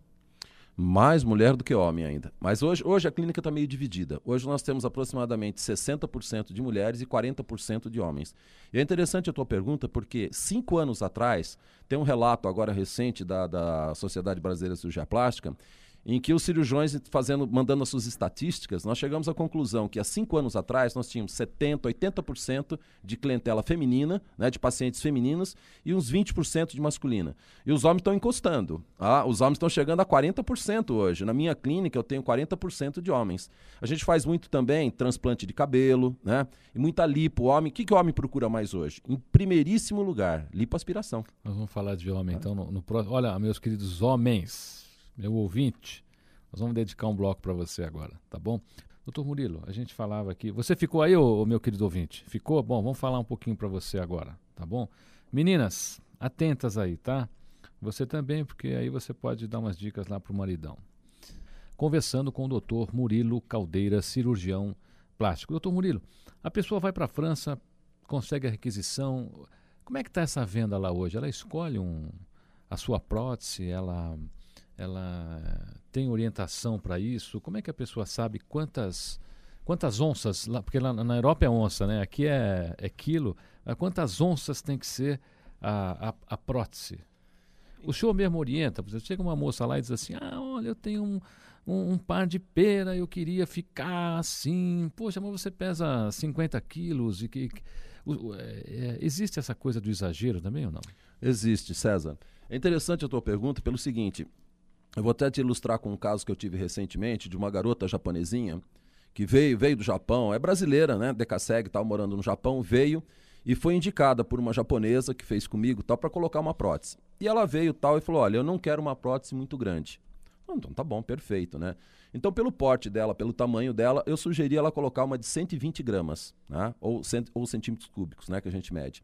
mais mulher do que homem ainda. Mas hoje, hoje a clínica está meio dividida. Hoje nós temos aproximadamente 60% de mulheres e 40% de homens. E é interessante a tua pergunta porque cinco anos atrás, tem um relato agora recente da, da Sociedade Brasileira de Cirurgia Plástica, em que os cirurgiões fazendo, mandando as suas estatísticas, nós chegamos à conclusão que há cinco anos atrás nós tínhamos 70%, 80% de clientela feminina, né, de pacientes femininos, e uns 20% de masculina. E os homens estão encostando. Ah, os homens estão chegando a 40% hoje. Na minha clínica eu tenho 40% de homens. A gente faz muito também transplante de cabelo, né? E muita lipo. O homem, o que, que o homem procura mais hoje? Em primeiríssimo lugar, lipoaspiração. Nós vamos falar de homem, então, no próximo. Olha, meus queridos homens meu ouvinte, nós vamos dedicar um bloco para você agora, tá bom? Doutor Murilo, a gente falava aqui. Você ficou aí, ô, meu querido ouvinte? Ficou? Bom, vamos falar um pouquinho para você agora, tá bom? Meninas, atentas aí, tá? Você também, porque aí você pode dar umas dicas lá pro maridão. Conversando com o doutor Murilo Caldeira, cirurgião plástico. Doutor Murilo, a pessoa vai para a França, consegue a requisição. Como é que está essa venda lá hoje? Ela escolhe um, a sua prótese, ela ela tem orientação para isso? Como é que a pessoa sabe quantas quantas onças, lá, porque lá na Europa é onça, né? Aqui é, é quilo. Quantas onças tem que ser a, a, a prótese? O senhor mesmo orienta, por exemplo, chega uma moça lá e diz assim, ah, olha, eu tenho um, um, um, par de pera, eu queria ficar assim, poxa, mas você pesa 50 quilos e que... É, é, existe essa coisa do exagero também ou não? Existe, César. É interessante a tua pergunta pelo seguinte, eu vou até te ilustrar com um caso que eu tive recentemente de uma garota japonesinha que veio, veio do Japão, é brasileira, né? Decaseg, tal, morando no Japão, veio e foi indicada por uma japonesa que fez comigo tal para colocar uma prótese. E ela veio tal e falou: "Olha, eu não quero uma prótese muito grande". Então tá bom, perfeito, né? Então, pelo porte dela, pelo tamanho dela, eu sugeri ela colocar uma de 120 gramas, né? ou, cent, ou centímetros cúbicos, né? Que a gente mede.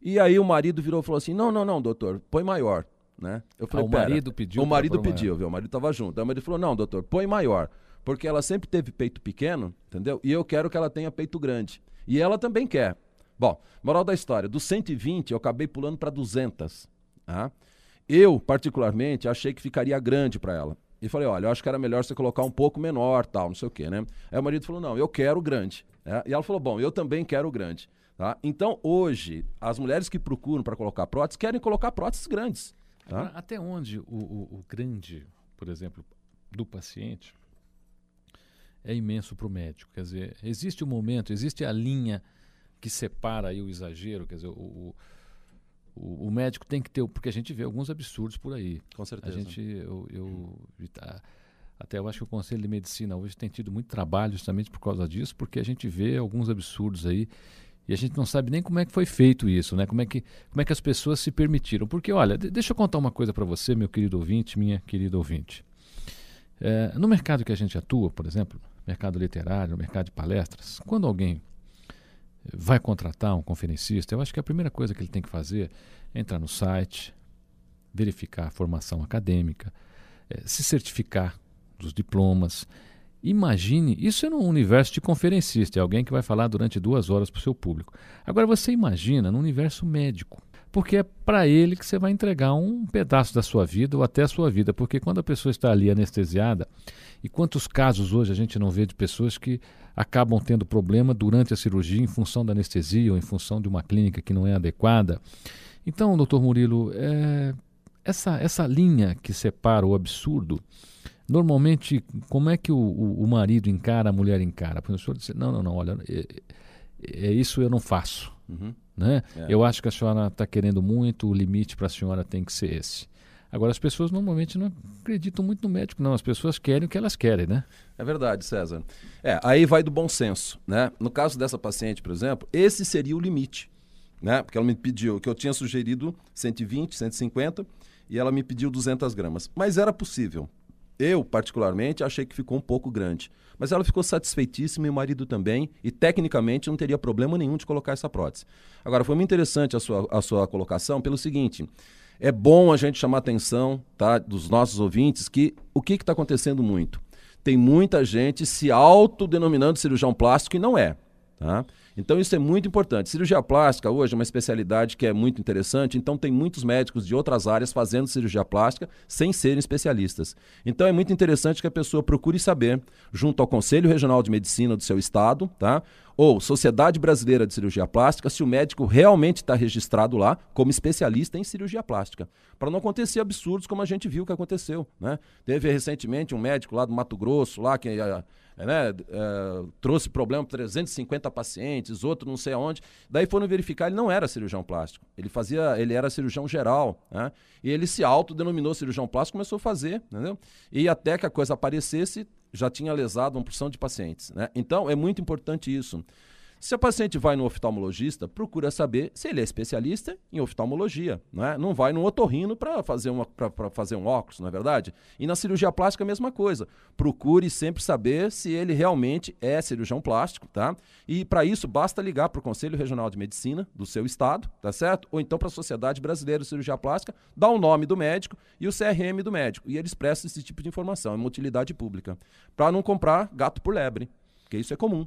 E aí o marido virou e falou assim: não, não, não, doutor, põe maior. Né? Eu falei, ah, o marido pediu. O marido pediu, viu? O marido estava junto. Aí o marido falou: não, doutor, põe maior. Porque ela sempre teve peito pequeno, entendeu? E eu quero que ela tenha peito grande. E ela também quer. Bom, moral da história: do 120 eu acabei pulando para 200. Tá? Eu, particularmente, achei que ficaria grande para ela. E falei: olha, eu acho que era melhor você colocar um pouco menor, tal, não sei o quê, né? Aí o marido falou: não, eu quero grande. É? E ela falou: bom, eu também quero grande. Tá? Então, hoje, as mulheres que procuram para colocar próteses querem colocar próteses grandes. Tá? Até onde o, o, o, grande, por exemplo, do paciente é imenso para o médico. Quer dizer, existe o um momento, existe a linha que separa aí o exagero, quer dizer, o, o, o, médico tem que ter, porque a gente vê alguns absurdos por aí. Com certeza. A gente, eu, eu tá, até eu acho que o Conselho de Medicina hoje tem tido muito trabalho justamente por causa disso, porque a gente vê alguns absurdos aí e a gente não sabe nem como é que foi feito isso, né? Como é que, como é que as pessoas se permitiram. Porque, olha, deixa eu contar uma coisa para você, meu querido ouvinte, minha querida ouvinte. É, no mercado que a gente atua, por exemplo, mercado literário, mercado de palestras, quando alguém vai contratar um conferencista, eu acho que a primeira coisa que ele tem que fazer é entrar no site, verificar a formação acadêmica, é, se certificar dos diplomas, Imagine, isso é no universo de conferencista, é alguém que vai falar durante duas horas para o seu público. Agora você imagina no universo médico, porque é para ele que você vai entregar um pedaço da sua vida ou até a sua vida, porque quando a pessoa está ali anestesiada, e quantos casos hoje a gente não vê de pessoas que acabam tendo problema durante a cirurgia em função da anestesia ou em função de uma clínica que não é adequada. Então, doutor Murilo, é, essa, essa linha que separa o absurdo Normalmente, como é que o, o, o marido encara, a mulher encara? O senhor diz, não, não, não, olha, é, é isso eu não faço. Uhum. Né? É. Eu acho que a senhora está querendo muito, o limite para a senhora tem que ser esse. Agora, as pessoas normalmente não acreditam muito no médico, não. As pessoas querem o que elas querem, né? É verdade, César. É, aí vai do bom senso, né? No caso dessa paciente, por exemplo, esse seria o limite, né? Porque ela me pediu, que eu tinha sugerido 120, 150, e ela me pediu 200 gramas. Mas era possível. Eu, particularmente, achei que ficou um pouco grande. Mas ela ficou satisfeitíssima e o marido também, e tecnicamente não teria problema nenhum de colocar essa prótese. Agora, foi muito interessante a sua, a sua colocação pelo seguinte: é bom a gente chamar a atenção tá, dos nossos ouvintes que o que está acontecendo muito? Tem muita gente se autodenominando cirurgião plástico e não é. Tá? Então isso é muito importante. Cirurgia plástica hoje é uma especialidade que é muito interessante, então tem muitos médicos de outras áreas fazendo cirurgia plástica sem serem especialistas. Então é muito interessante que a pessoa procure saber, junto ao Conselho Regional de Medicina do seu estado, tá? ou Sociedade Brasileira de Cirurgia Plástica, se o médico realmente está registrado lá como especialista em cirurgia plástica. Para não acontecer absurdos como a gente viu que aconteceu. Né? Teve recentemente um médico lá do Mato Grosso, lá que eh, né, é, trouxe problema para 350 pacientes, outro não sei aonde. Daí foram verificar, ele não era cirurgião plástico. Ele fazia, ele era cirurgião geral. Né? E ele se autodenominou cirurgião plástico começou a fazer, entendeu? E até que a coisa aparecesse, já tinha lesado uma porção de pacientes. Né? Então, é muito importante isso. Se a paciente vai no oftalmologista, procura saber se ele é especialista em oftalmologia. Não, é? não vai no otorrino para fazer, uma, fazer um óculos, não é verdade? E na cirurgia plástica a mesma coisa. Procure sempre saber se ele realmente é cirurgião plástico, tá? E para isso basta ligar para o Conselho Regional de Medicina do seu estado, tá certo? Ou então para a Sociedade Brasileira de Cirurgia Plástica, dá o nome do médico e o CRM do médico. E eles prestam esse tipo de informação, é uma utilidade pública. Para não comprar gato por lebre, porque isso é comum.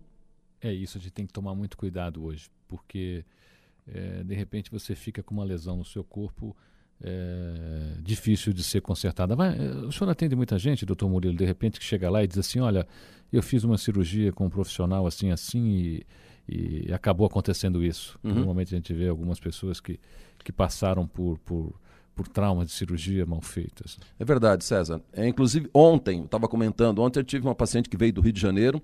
É isso, a gente tem que tomar muito cuidado hoje, porque é, de repente você fica com uma lesão no seu corpo é, difícil de ser consertada. Vai, é, o senhor atende muita gente, doutor Murilo, de repente que chega lá e diz assim, olha, eu fiz uma cirurgia com um profissional assim, assim e, e acabou acontecendo isso. Uhum. Normalmente a gente vê algumas pessoas que, que passaram por, por, por traumas de cirurgia mal feitas. É verdade, César. É, inclusive, ontem, estava comentando, ontem eu tive uma paciente que veio do Rio de Janeiro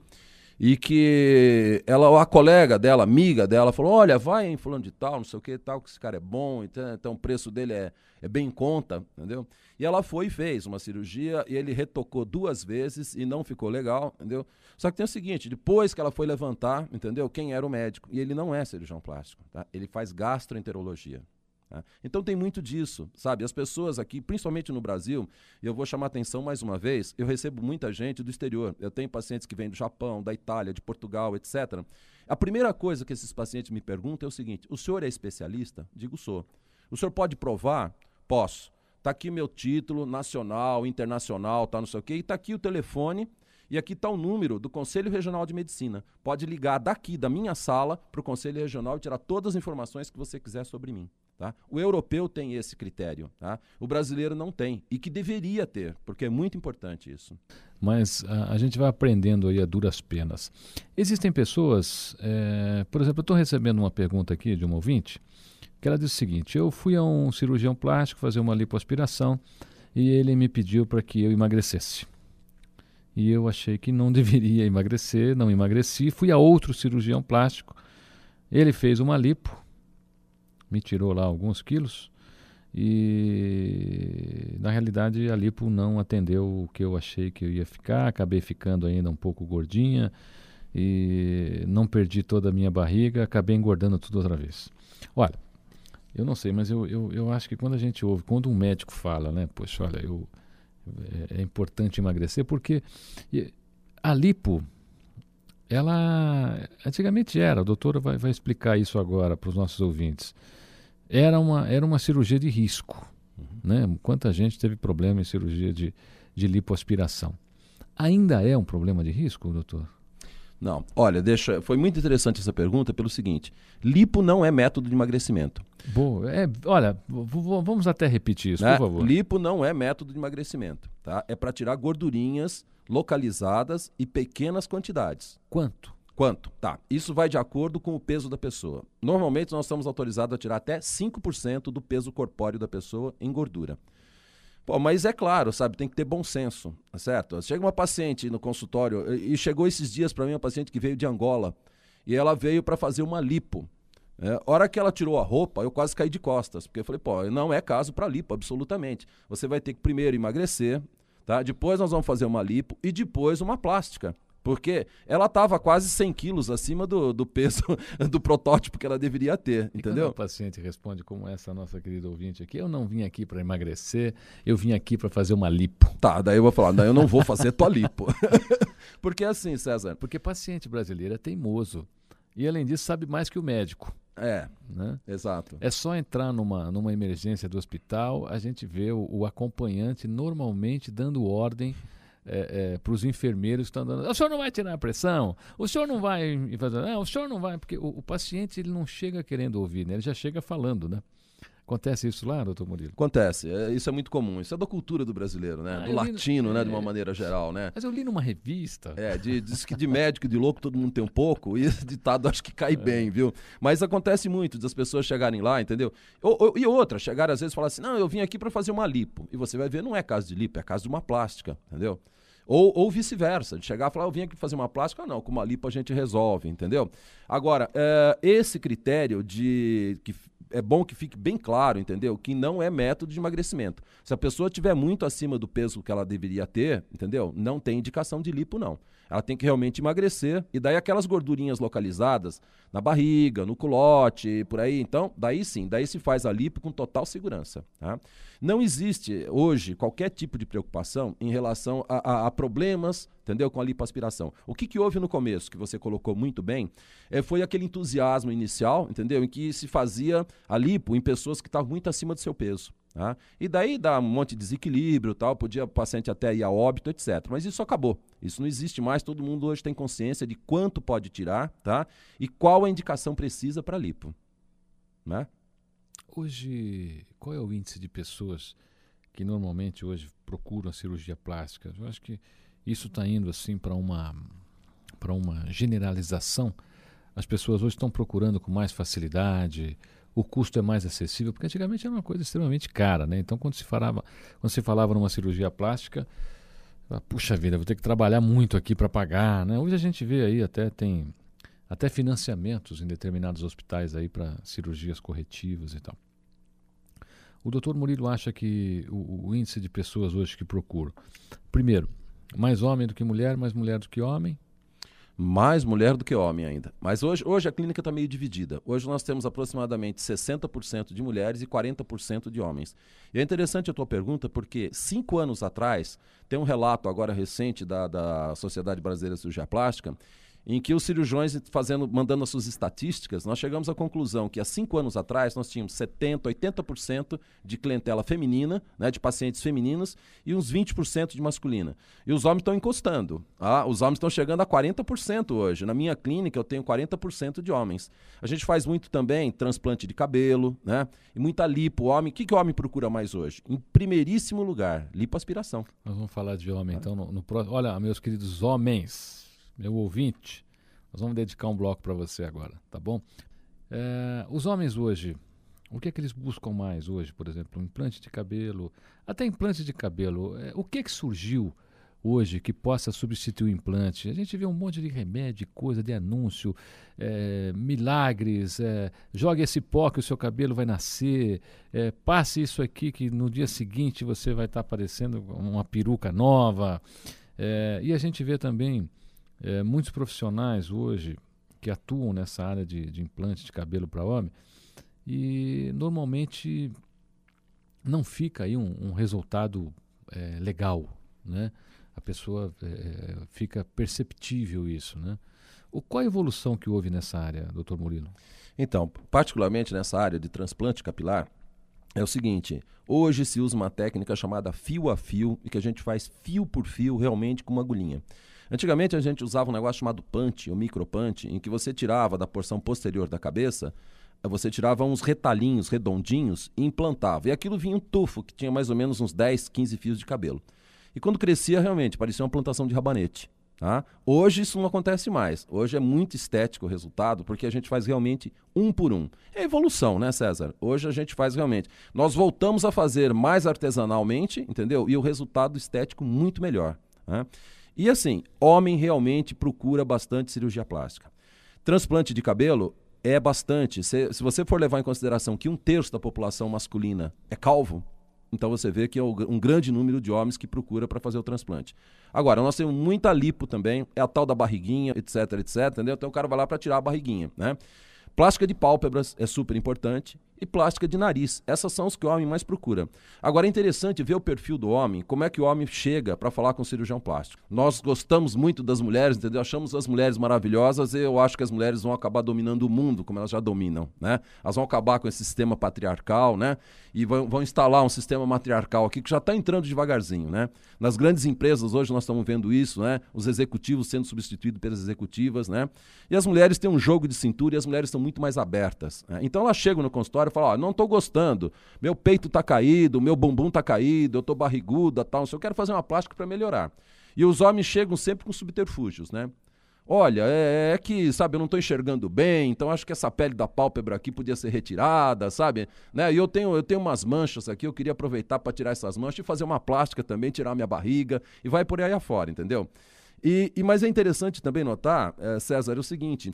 e que ela, a colega dela, amiga dela, falou: Olha, vai em fulano de tal, não sei o que tal, que esse cara é bom, então, então o preço dele é, é bem em conta, entendeu? E ela foi e fez uma cirurgia e ele retocou duas vezes e não ficou legal, entendeu? Só que tem o seguinte: depois que ela foi levantar, entendeu? Quem era o médico? E ele não é cirurgião plástico, tá? Ele faz gastroenterologia. Né? Então tem muito disso, sabe? As pessoas aqui, principalmente no Brasil, eu vou chamar atenção mais uma vez, eu recebo muita gente do exterior. Eu tenho pacientes que vêm do Japão, da Itália, de Portugal, etc. A primeira coisa que esses pacientes me perguntam é o seguinte: o senhor é especialista? Digo, sou. O senhor pode provar? Posso. Está aqui meu título nacional, internacional, tá não sei o quê, e está aqui o telefone. E aqui está o número do Conselho Regional de Medicina. Pode ligar daqui, da minha sala, para o Conselho Regional e tirar todas as informações que você quiser sobre mim. Tá? O europeu tem esse critério, tá? o brasileiro não tem, e que deveria ter, porque é muito importante isso. Mas a, a gente vai aprendendo aí a duras penas. Existem pessoas, é, por exemplo, eu estou recebendo uma pergunta aqui de um ouvinte, que ela diz o seguinte: eu fui a um cirurgião plástico fazer uma lipoaspiração e ele me pediu para que eu emagrecesse. E eu achei que não deveria emagrecer, não emagreci. Fui a outro cirurgião plástico, ele fez uma lipo me tirou lá alguns quilos e na realidade a lipo não atendeu o que eu achei que eu ia ficar, acabei ficando ainda um pouco gordinha e não perdi toda a minha barriga, acabei engordando tudo outra vez. Olha, eu não sei, mas eu, eu, eu acho que quando a gente ouve, quando um médico fala, né, poxa, olha, eu, é, é importante emagrecer, porque a lipo ela antigamente era, a doutora vai, vai explicar isso agora para os nossos ouvintes. Era uma, era uma cirurgia de risco. Uhum. Né? Quanta gente teve problema em cirurgia de, de lipoaspiração. Ainda é um problema de risco, doutor? Não. Olha, deixa. Foi muito interessante essa pergunta pelo seguinte: lipo não é método de emagrecimento. Boa. É, olha, vamos até repetir isso, né? por favor. Lipo não é método de emagrecimento, tá? É para tirar gordurinhas localizadas e pequenas quantidades. Quanto? Quanto? Tá. Isso vai de acordo com o peso da pessoa. Normalmente nós estamos autorizados a tirar até 5% do peso corpóreo da pessoa em gordura. Pô, mas é claro, sabe, tem que ter bom senso, tá certo? Chega uma paciente no consultório e chegou esses dias para mim uma paciente que veio de Angola e ela veio para fazer uma lipo. É, hora que ela tirou a roupa, eu quase caí de costas, porque eu falei, pô, não é caso para lipo, absolutamente. Você vai ter que primeiro emagrecer, Tá? Depois nós vamos fazer uma lipo e depois uma plástica. Porque ela estava quase 100 quilos acima do, do peso do protótipo que ela deveria ter, e entendeu? o paciente responde como essa nossa querida ouvinte aqui, eu não vim aqui para emagrecer, eu vim aqui para fazer uma lipo. Tá, daí eu vou falar, não, eu não vou fazer tua lipo. Porque é assim, César. Porque paciente brasileiro é teimoso. E além disso, sabe mais que o médico. É, né? exato. É só entrar numa, numa emergência do hospital, a gente vê o, o acompanhante normalmente dando ordem é, é, para os enfermeiros que estão dando. O senhor não vai tirar a pressão? O senhor não vai fazer. Não, o senhor não vai, porque o, o paciente ele não chega querendo ouvir, né? ele já chega falando, né? Acontece isso lá, doutor Murilo? Acontece, é, isso é muito comum. Isso é da cultura do brasileiro, né? Ah, do latino, né? De uma é... maneira geral, né? Mas eu li numa revista. É, de, diz que de médico e de louco todo mundo tem um pouco, e esse ditado acho que cai é. bem, viu? Mas acontece muito das pessoas chegarem lá, entendeu? Ou, ou, e outra, chegar às vezes e falar assim: não, eu vim aqui para fazer uma lipo. E você vai ver, não é caso de lipo, é caso de uma plástica, entendeu? Ou, ou vice-versa, de chegar e falar, eu vim aqui fazer uma plástica, não, com uma lipo a gente resolve, entendeu? Agora, é, esse critério de que é bom que fique bem claro, entendeu? Que não é método de emagrecimento. Se a pessoa estiver muito acima do peso que ela deveria ter, entendeu? Não tem indicação de lipo, não. Ela tem que realmente emagrecer. E daí aquelas gordurinhas localizadas na barriga, no culote, por aí. Então, daí sim, daí se faz a lipo com total segurança. Tá? Não existe hoje qualquer tipo de preocupação em relação a, a, a problemas, entendeu? Com a lipoaspiração. O que, que houve no começo, que você colocou muito bem, é, foi aquele entusiasmo inicial, entendeu? Em que se fazia a lipo em pessoas que estavam muito acima do seu peso. Tá? E daí dá um monte de desequilíbrio, tal, podia o paciente até ir a óbito, etc. Mas isso acabou. Isso não existe mais. Todo mundo hoje tem consciência de quanto pode tirar, tá? E qual a indicação precisa para lipo, né? Hoje, qual é o índice de pessoas que normalmente hoje procuram a cirurgia plástica? Eu acho que isso está indo assim para uma para uma generalização. As pessoas hoje estão procurando com mais facilidade o custo é mais acessível, porque antigamente era uma coisa extremamente cara, né? Então quando se falava, quando se falava numa cirurgia plástica, puxa vida, vou ter que trabalhar muito aqui para pagar, né? Hoje a gente vê aí até tem até financiamentos em determinados hospitais aí para cirurgias corretivas e tal. O doutor Murilo acha que o, o, índice de pessoas hoje que procuram, primeiro, mais homem do que mulher, mais mulher do que homem, mais mulher do que homem ainda. Mas hoje, hoje a clínica está meio dividida. Hoje nós temos aproximadamente 60% de mulheres e 40% de homens. E é interessante a tua pergunta porque cinco anos atrás, tem um relato agora recente da, da Sociedade Brasileira de Cirurgia Plástica, em que os cirurgiões, fazendo, mandando as suas estatísticas, nós chegamos à conclusão que há cinco anos atrás nós tínhamos 70%, 80% de clientela feminina, né, de pacientes femininos, e uns 20% de masculina. E os homens estão encostando. Ah, os homens estão chegando a 40% hoje. Na minha clínica eu tenho 40% de homens. A gente faz muito também transplante de cabelo, né? E muita lipo. O homem, o que, que o homem procura mais hoje? Em primeiríssimo lugar, lipoaspiração. Nós vamos falar de homem, então, no, no próximo. Olha, meus queridos homens meu ouvinte, nós vamos dedicar um bloco para você agora, tá bom? É, os homens hoje, o que é que eles buscam mais hoje, por exemplo? Um implante de cabelo, até implante de cabelo. É, o que é que surgiu hoje que possa substituir o implante? A gente vê um monte de remédio, coisa, de anúncio, é, milagres, é, jogue esse pó que o seu cabelo vai nascer, é, passe isso aqui que no dia seguinte você vai estar tá aparecendo uma peruca nova. É, e a gente vê também é, muitos profissionais hoje que atuam nessa área de, de implante de cabelo para homem e normalmente não fica aí um, um resultado é, legal, né? A pessoa é, fica perceptível isso, né? O, qual a evolução que houve nessa área, doutor Murilo? Então, particularmente nessa área de transplante capilar, é o seguinte: hoje se usa uma técnica chamada fio a fio e que a gente faz fio por fio realmente com uma agulhinha. Antigamente a gente usava um negócio chamado punch, ou micropunch, em que você tirava da porção posterior da cabeça, você tirava uns retalhinhos redondinhos e implantava. E aquilo vinha um tufo, que tinha mais ou menos uns 10, 15 fios de cabelo. E quando crescia, realmente, parecia uma plantação de rabanete. Tá? Hoje isso não acontece mais. Hoje é muito estético o resultado, porque a gente faz realmente um por um. É evolução, né, César? Hoje a gente faz realmente. Nós voltamos a fazer mais artesanalmente, entendeu? E o resultado estético muito melhor. Né? E assim, homem realmente procura bastante cirurgia plástica. Transplante de cabelo é bastante. Se, se você for levar em consideração que um terço da população masculina é calvo, então você vê que é um grande número de homens que procura para fazer o transplante. Agora, nós temos muita lipo também, é a tal da barriguinha, etc, etc, entendeu? Então o cara vai lá para tirar a barriguinha, né? Plástica de pálpebras é super importante e plástica de nariz. Essas são as que o homem mais procura. Agora é interessante ver o perfil do homem, como é que o homem chega para falar com o cirurgião plástico. Nós gostamos muito das mulheres, entendeu? Achamos as mulheres maravilhosas e eu acho que as mulheres vão acabar dominando o mundo, como elas já dominam, né? Elas vão acabar com esse sistema patriarcal, né? E vão, vão instalar um sistema matriarcal aqui que já está entrando devagarzinho, né? Nas grandes empresas hoje nós estamos vendo isso, né? Os executivos sendo substituídos pelas executivas, né? E as mulheres têm um jogo de cintura e as mulheres estão muito mais abertas. Né? Então elas chegam no consultório e falam, ó, não estou gostando, meu peito está caído, meu bumbum está caído, eu estou barriguda, tal, eu quero fazer uma plástica para melhorar. E os homens chegam sempre com subterfúgios, né? Olha, é, é, que, sabe, eu não estou enxergando bem, então acho que essa pele da pálpebra aqui podia ser retirada, sabe? Né? E eu tenho, eu tenho umas manchas aqui, eu queria aproveitar para tirar essas manchas e fazer uma plástica também, tirar minha barriga e vai por aí afora, entendeu? E, e mas é interessante também notar, é, César, é o seguinte,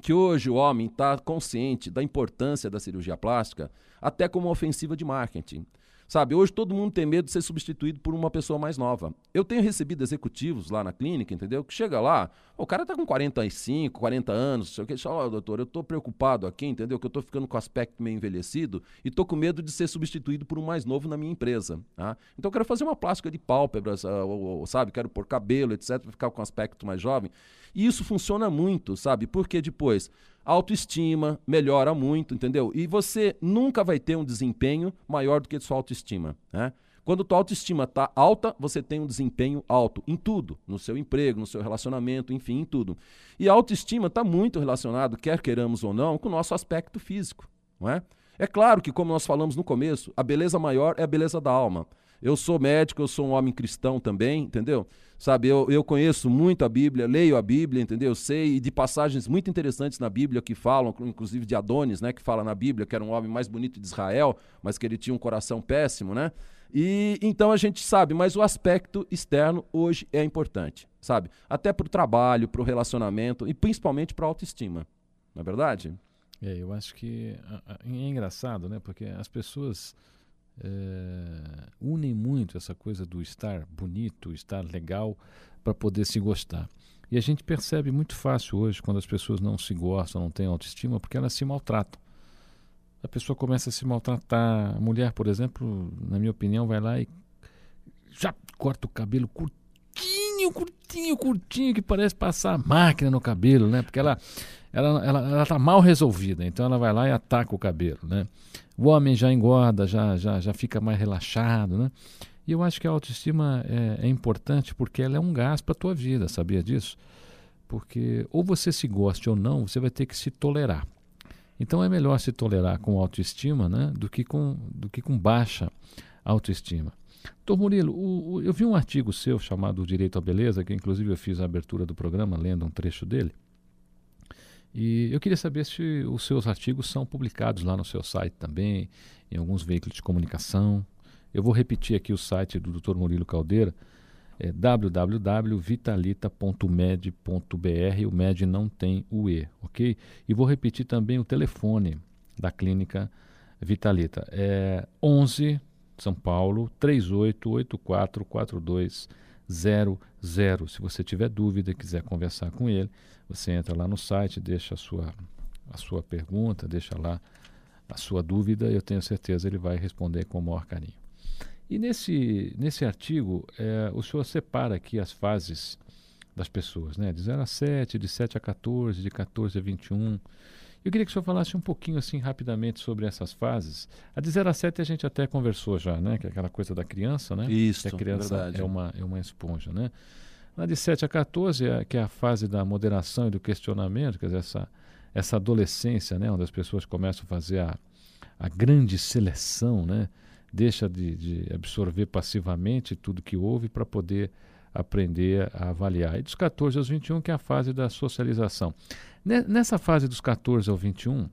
que hoje o homem está consciente da importância da cirurgia plástica até como ofensiva de marketing. Sabe, hoje todo mundo tem medo de ser substituído por uma pessoa mais nova. Eu tenho recebido executivos lá na clínica, entendeu? Que chega lá, o cara tá com 45, 40 anos, sei o que, fala, oh, doutor, eu tô preocupado aqui, entendeu? Que eu tô ficando com aspecto meio envelhecido e tô com medo de ser substituído por um mais novo na minha empresa. Tá? Então eu quero fazer uma plástica de pálpebras, uh, ou, ou, sabe? Quero pôr cabelo, etc, para ficar com aspecto mais jovem. E isso funciona muito, sabe? Porque depois autoestima melhora muito, entendeu? E você nunca vai ter um desempenho maior do que sua autoestima, né? Quando tua autoestima está alta, você tem um desempenho alto em tudo, no seu emprego, no seu relacionamento, enfim, em tudo. E a autoestima está muito relacionado, quer queiramos ou não, com o nosso aspecto físico, não é? É claro que, como nós falamos no começo, a beleza maior é a beleza da alma. Eu sou médico, eu sou um homem cristão também, entendeu? Sabe, eu, eu conheço muito a Bíblia, leio a Bíblia, entendeu? Sei de passagens muito interessantes na Bíblia que falam, inclusive de Adonis, né? Que fala na Bíblia que era um homem mais bonito de Israel, mas que ele tinha um coração péssimo, né? E então a gente sabe, mas o aspecto externo hoje é importante, sabe? Até para o trabalho, para o relacionamento e principalmente para a autoestima. Não é verdade? É, eu acho que é engraçado, né? Porque as pessoas é, unem muito essa coisa do estar bonito, estar legal, para poder se gostar. E a gente percebe muito fácil hoje quando as pessoas não se gostam, não têm autoestima, porque elas se maltratam. A pessoa começa a se maltratar. A mulher, por exemplo, na minha opinião, vai lá e já corta o cabelo curtinho, curtinho, curtinho, que parece passar máquina no cabelo, né? Porque ela ela ela ela está mal resolvida, então ela vai lá e ataca o cabelo, né? O homem já engorda, já já já fica mais relaxado, né? E eu acho que a autoestima é, é importante porque ela é um gás para a tua vida, sabia disso? Porque ou você se goste ou não, você vai ter que se tolerar. Então é melhor se tolerar com autoestima né, do, que com, do que com baixa autoestima. Doutor Murilo, o, o, eu vi um artigo seu chamado Direito à Beleza, que inclusive eu fiz a abertura do programa lendo um trecho dele. E eu queria saber se os seus artigos são publicados lá no seu site também, em alguns veículos de comunicação. Eu vou repetir aqui o site do Dr. Murilo Caldeira, é www.vitalita.med.br, o MED não tem o E, ok? E vou repetir também o telefone da clínica Vitalita, é 11 São Paulo 38844200. Se você tiver dúvida, quiser conversar com ele, você entra lá no site, deixa a sua, a sua pergunta, deixa lá a sua dúvida, eu tenho certeza ele vai responder com o maior carinho. E nesse, nesse artigo, é, o senhor separa aqui as fases das pessoas, né? de 0 a 7, de 7 a 14, de 14 a 21. Eu queria que o senhor falasse um pouquinho assim rapidamente sobre essas fases. A de 0 a 7 a gente até conversou já, né? Que é aquela coisa da criança, né? Isso, que a criança verdade. é uma, é uma esponja, né? Na de 7 a 14, é, que é a fase da moderação e do questionamento, quer dizer, essa, essa adolescência, né? Onde as pessoas começam a fazer a, a grande seleção, né? Deixa de, de absorver passivamente tudo que ouve para poder aprender a avaliar. E dos 14 aos 21, que é a fase da socialização. Nessa fase dos 14 ao 21,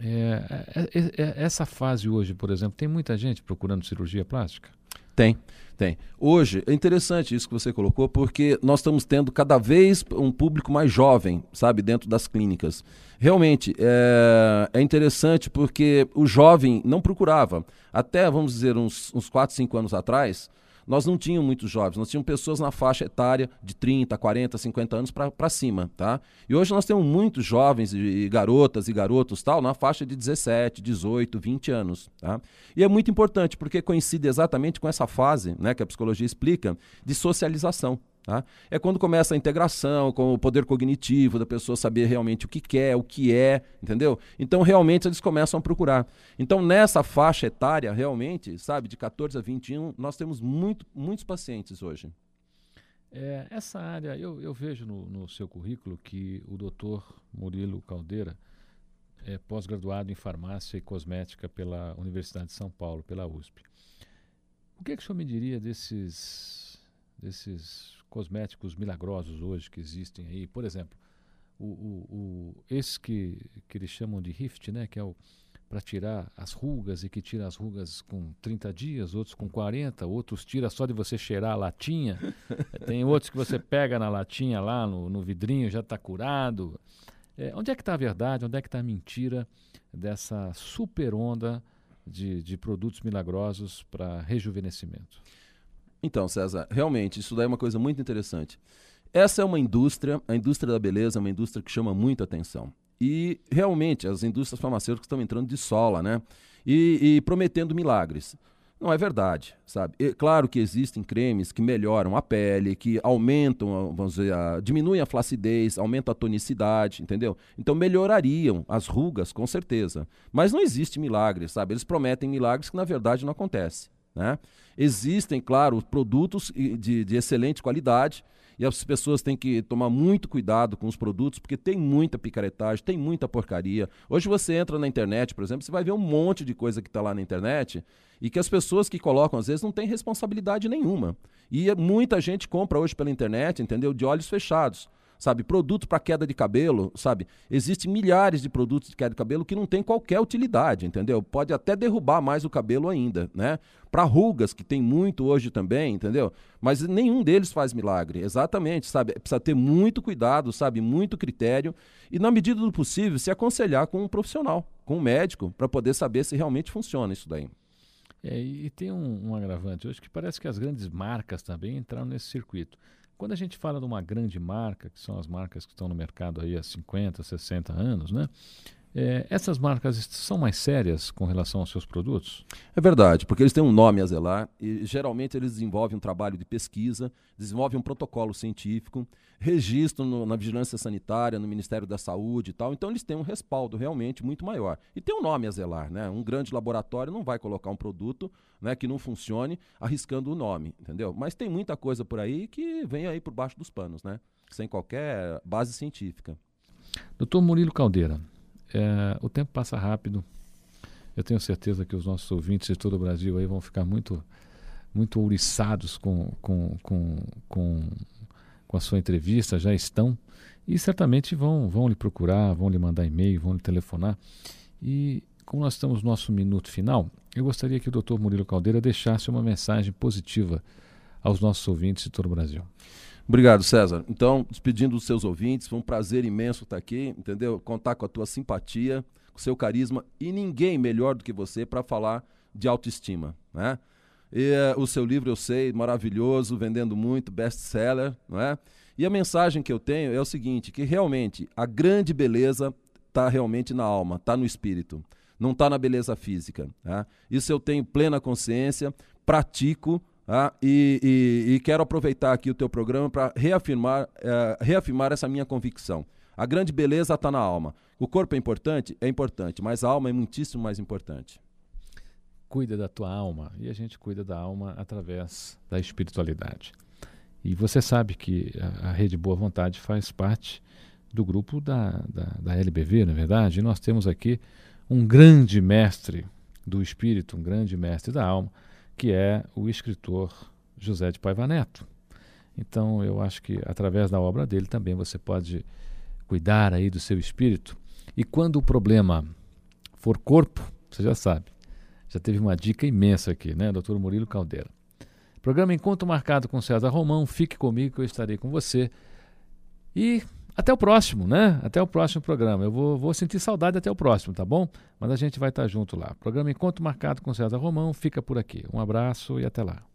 é, é, é, é, essa fase hoje, por exemplo, tem muita gente procurando cirurgia plástica? Tem, tem. Hoje, é interessante isso que você colocou, porque nós estamos tendo cada vez um público mais jovem, sabe, dentro das clínicas. Realmente, é, é interessante porque o jovem não procurava. Até, vamos dizer, uns, uns 4, 5 anos atrás, nós não tínhamos muitos jovens, nós tínhamos pessoas na faixa etária de 30, 40, 50 anos para cima, tá? E hoje nós temos muitos jovens e, e garotas e garotos tal na faixa de 17, 18, 20 anos, tá? E é muito importante porque coincide exatamente com essa fase, né, que a psicologia explica, de socialização. Tá? É quando começa a integração com o poder cognitivo da pessoa saber realmente o que quer, o que é, entendeu? Então, realmente, eles começam a procurar. Então, nessa faixa etária, realmente, sabe, de 14 a 21, nós temos muito, muitos pacientes hoje. É, essa área, eu, eu vejo no, no, seu currículo que o doutor Murilo Caldeira é pós-graduado em farmácia e cosmética pela Universidade de São Paulo, pela USP. O que, é que o senhor me diria desses, desses cosméticos milagrosos hoje que existem aí. Por exemplo, o, o, o esse que, que eles chamam de Rift, né, que é o para tirar as rugas e que tira as rugas com 30 dias, outros com 40, outros tira só de você cheirar a latinha. Tem outros que você pega na latinha lá, no, no vidrinho, já está curado. É, onde é que está a verdade, onde é que está a mentira dessa super onda de, de produtos milagrosos para rejuvenescimento? Então, César, realmente, isso daí é uma coisa muito interessante. Essa é uma indústria, a indústria da beleza é uma indústria que chama muita atenção. E realmente as indústrias farmacêuticas estão entrando de sola, né? E, e prometendo milagres. Não é verdade, sabe? E, claro que existem cremes que melhoram a pele, que aumentam, vamos dizer, a, diminuem a flacidez, aumentam a tonicidade, entendeu? Então melhorariam as rugas, com certeza. Mas não existe milagre, sabe? Eles prometem milagres que na verdade não acontecem. Né? Existem, claro, produtos de, de excelente qualidade e as pessoas têm que tomar muito cuidado com os produtos, porque tem muita picaretagem, tem muita porcaria. Hoje você entra na internet, por exemplo, você vai ver um monte de coisa que está lá na internet e que as pessoas que colocam, às vezes, não têm responsabilidade nenhuma. E muita gente compra hoje pela internet, entendeu? De olhos fechados sabe? Produto para queda de cabelo, sabe? Existem milhares de produtos de queda de cabelo que não tem qualquer utilidade, entendeu? Pode até derrubar mais o cabelo ainda, né? Para rugas, que tem muito hoje também, entendeu? Mas nenhum deles faz milagre, exatamente, sabe? Precisa ter muito cuidado, sabe? Muito critério e, na medida do possível, se aconselhar com um profissional, com um médico, para poder saber se realmente funciona isso daí. É, e tem um, um agravante hoje que parece que as grandes marcas também entraram nesse circuito. Quando a gente fala de uma grande marca, que são as marcas que estão no mercado aí há 50, 60 anos, né? É, essas marcas são mais sérias com relação aos seus produtos? É verdade, porque eles têm um nome a zelar e geralmente eles desenvolvem um trabalho de pesquisa, desenvolvem um protocolo científico, registro no, na vigilância sanitária, no Ministério da Saúde e tal. Então eles têm um respaldo realmente muito maior. E tem um nome a zelar, né? Um grande laboratório não vai colocar um produto né, que não funcione arriscando o nome, entendeu? Mas tem muita coisa por aí que vem aí por baixo dos panos, né? Sem qualquer base científica. Doutor Murilo Caldeira, é, o tempo passa rápido. Eu tenho certeza que os nossos ouvintes de todo o Brasil aí vão ficar muito, muito ouriçados com, com, com, com, com a sua entrevista, já estão. E certamente vão, vão lhe procurar, vão lhe mandar e-mail, vão lhe telefonar. E como nós estamos no nosso minuto final, eu gostaria que o Dr. Murilo Caldeira deixasse uma mensagem positiva aos nossos ouvintes de todo o Brasil. Obrigado, César. Então, despedindo dos seus ouvintes, foi um prazer imenso estar aqui, entendeu? Contar com a tua simpatia, com o seu carisma e ninguém melhor do que você para falar de autoestima, né? E, uh, o seu livro eu sei, maravilhoso, vendendo muito, best-seller, não é? E a mensagem que eu tenho é o seguinte, que realmente a grande beleza está realmente na alma, está no espírito, não está na beleza física. Tá? Isso eu tenho plena consciência, pratico, ah, e, e, e, quero aproveitar aqui o teu programa para reafirmar, uh, reafirmar essa minha convicção. A grande beleza está na alma. O corpo é importante? É importante, mas a alma é muitíssimo mais importante. Cuida da tua alma e a gente cuida da alma através da espiritualidade. E você sabe que a, a Rede Boa Vontade faz parte do grupo da, da, da LBV, na é verdade, e nós temos aqui um grande mestre do espírito, um grande mestre da alma, que é o escritor José de Paiva Neto. Então, eu acho que através da obra dele também você pode cuidar aí do seu espírito. E quando o problema for corpo, você já sabe. Já teve uma dica imensa aqui, né, doutor Murilo Caldeira. Programa Encontro Marcado com César Romão. Fique comigo que eu estarei com você. E até o próximo, né? Até o próximo programa. Eu vou, vou sentir saudade até o próximo, tá bom? Mas a gente vai estar junto lá. Programa Encontro Marcado com César Romão fica por aqui. Um abraço e até lá.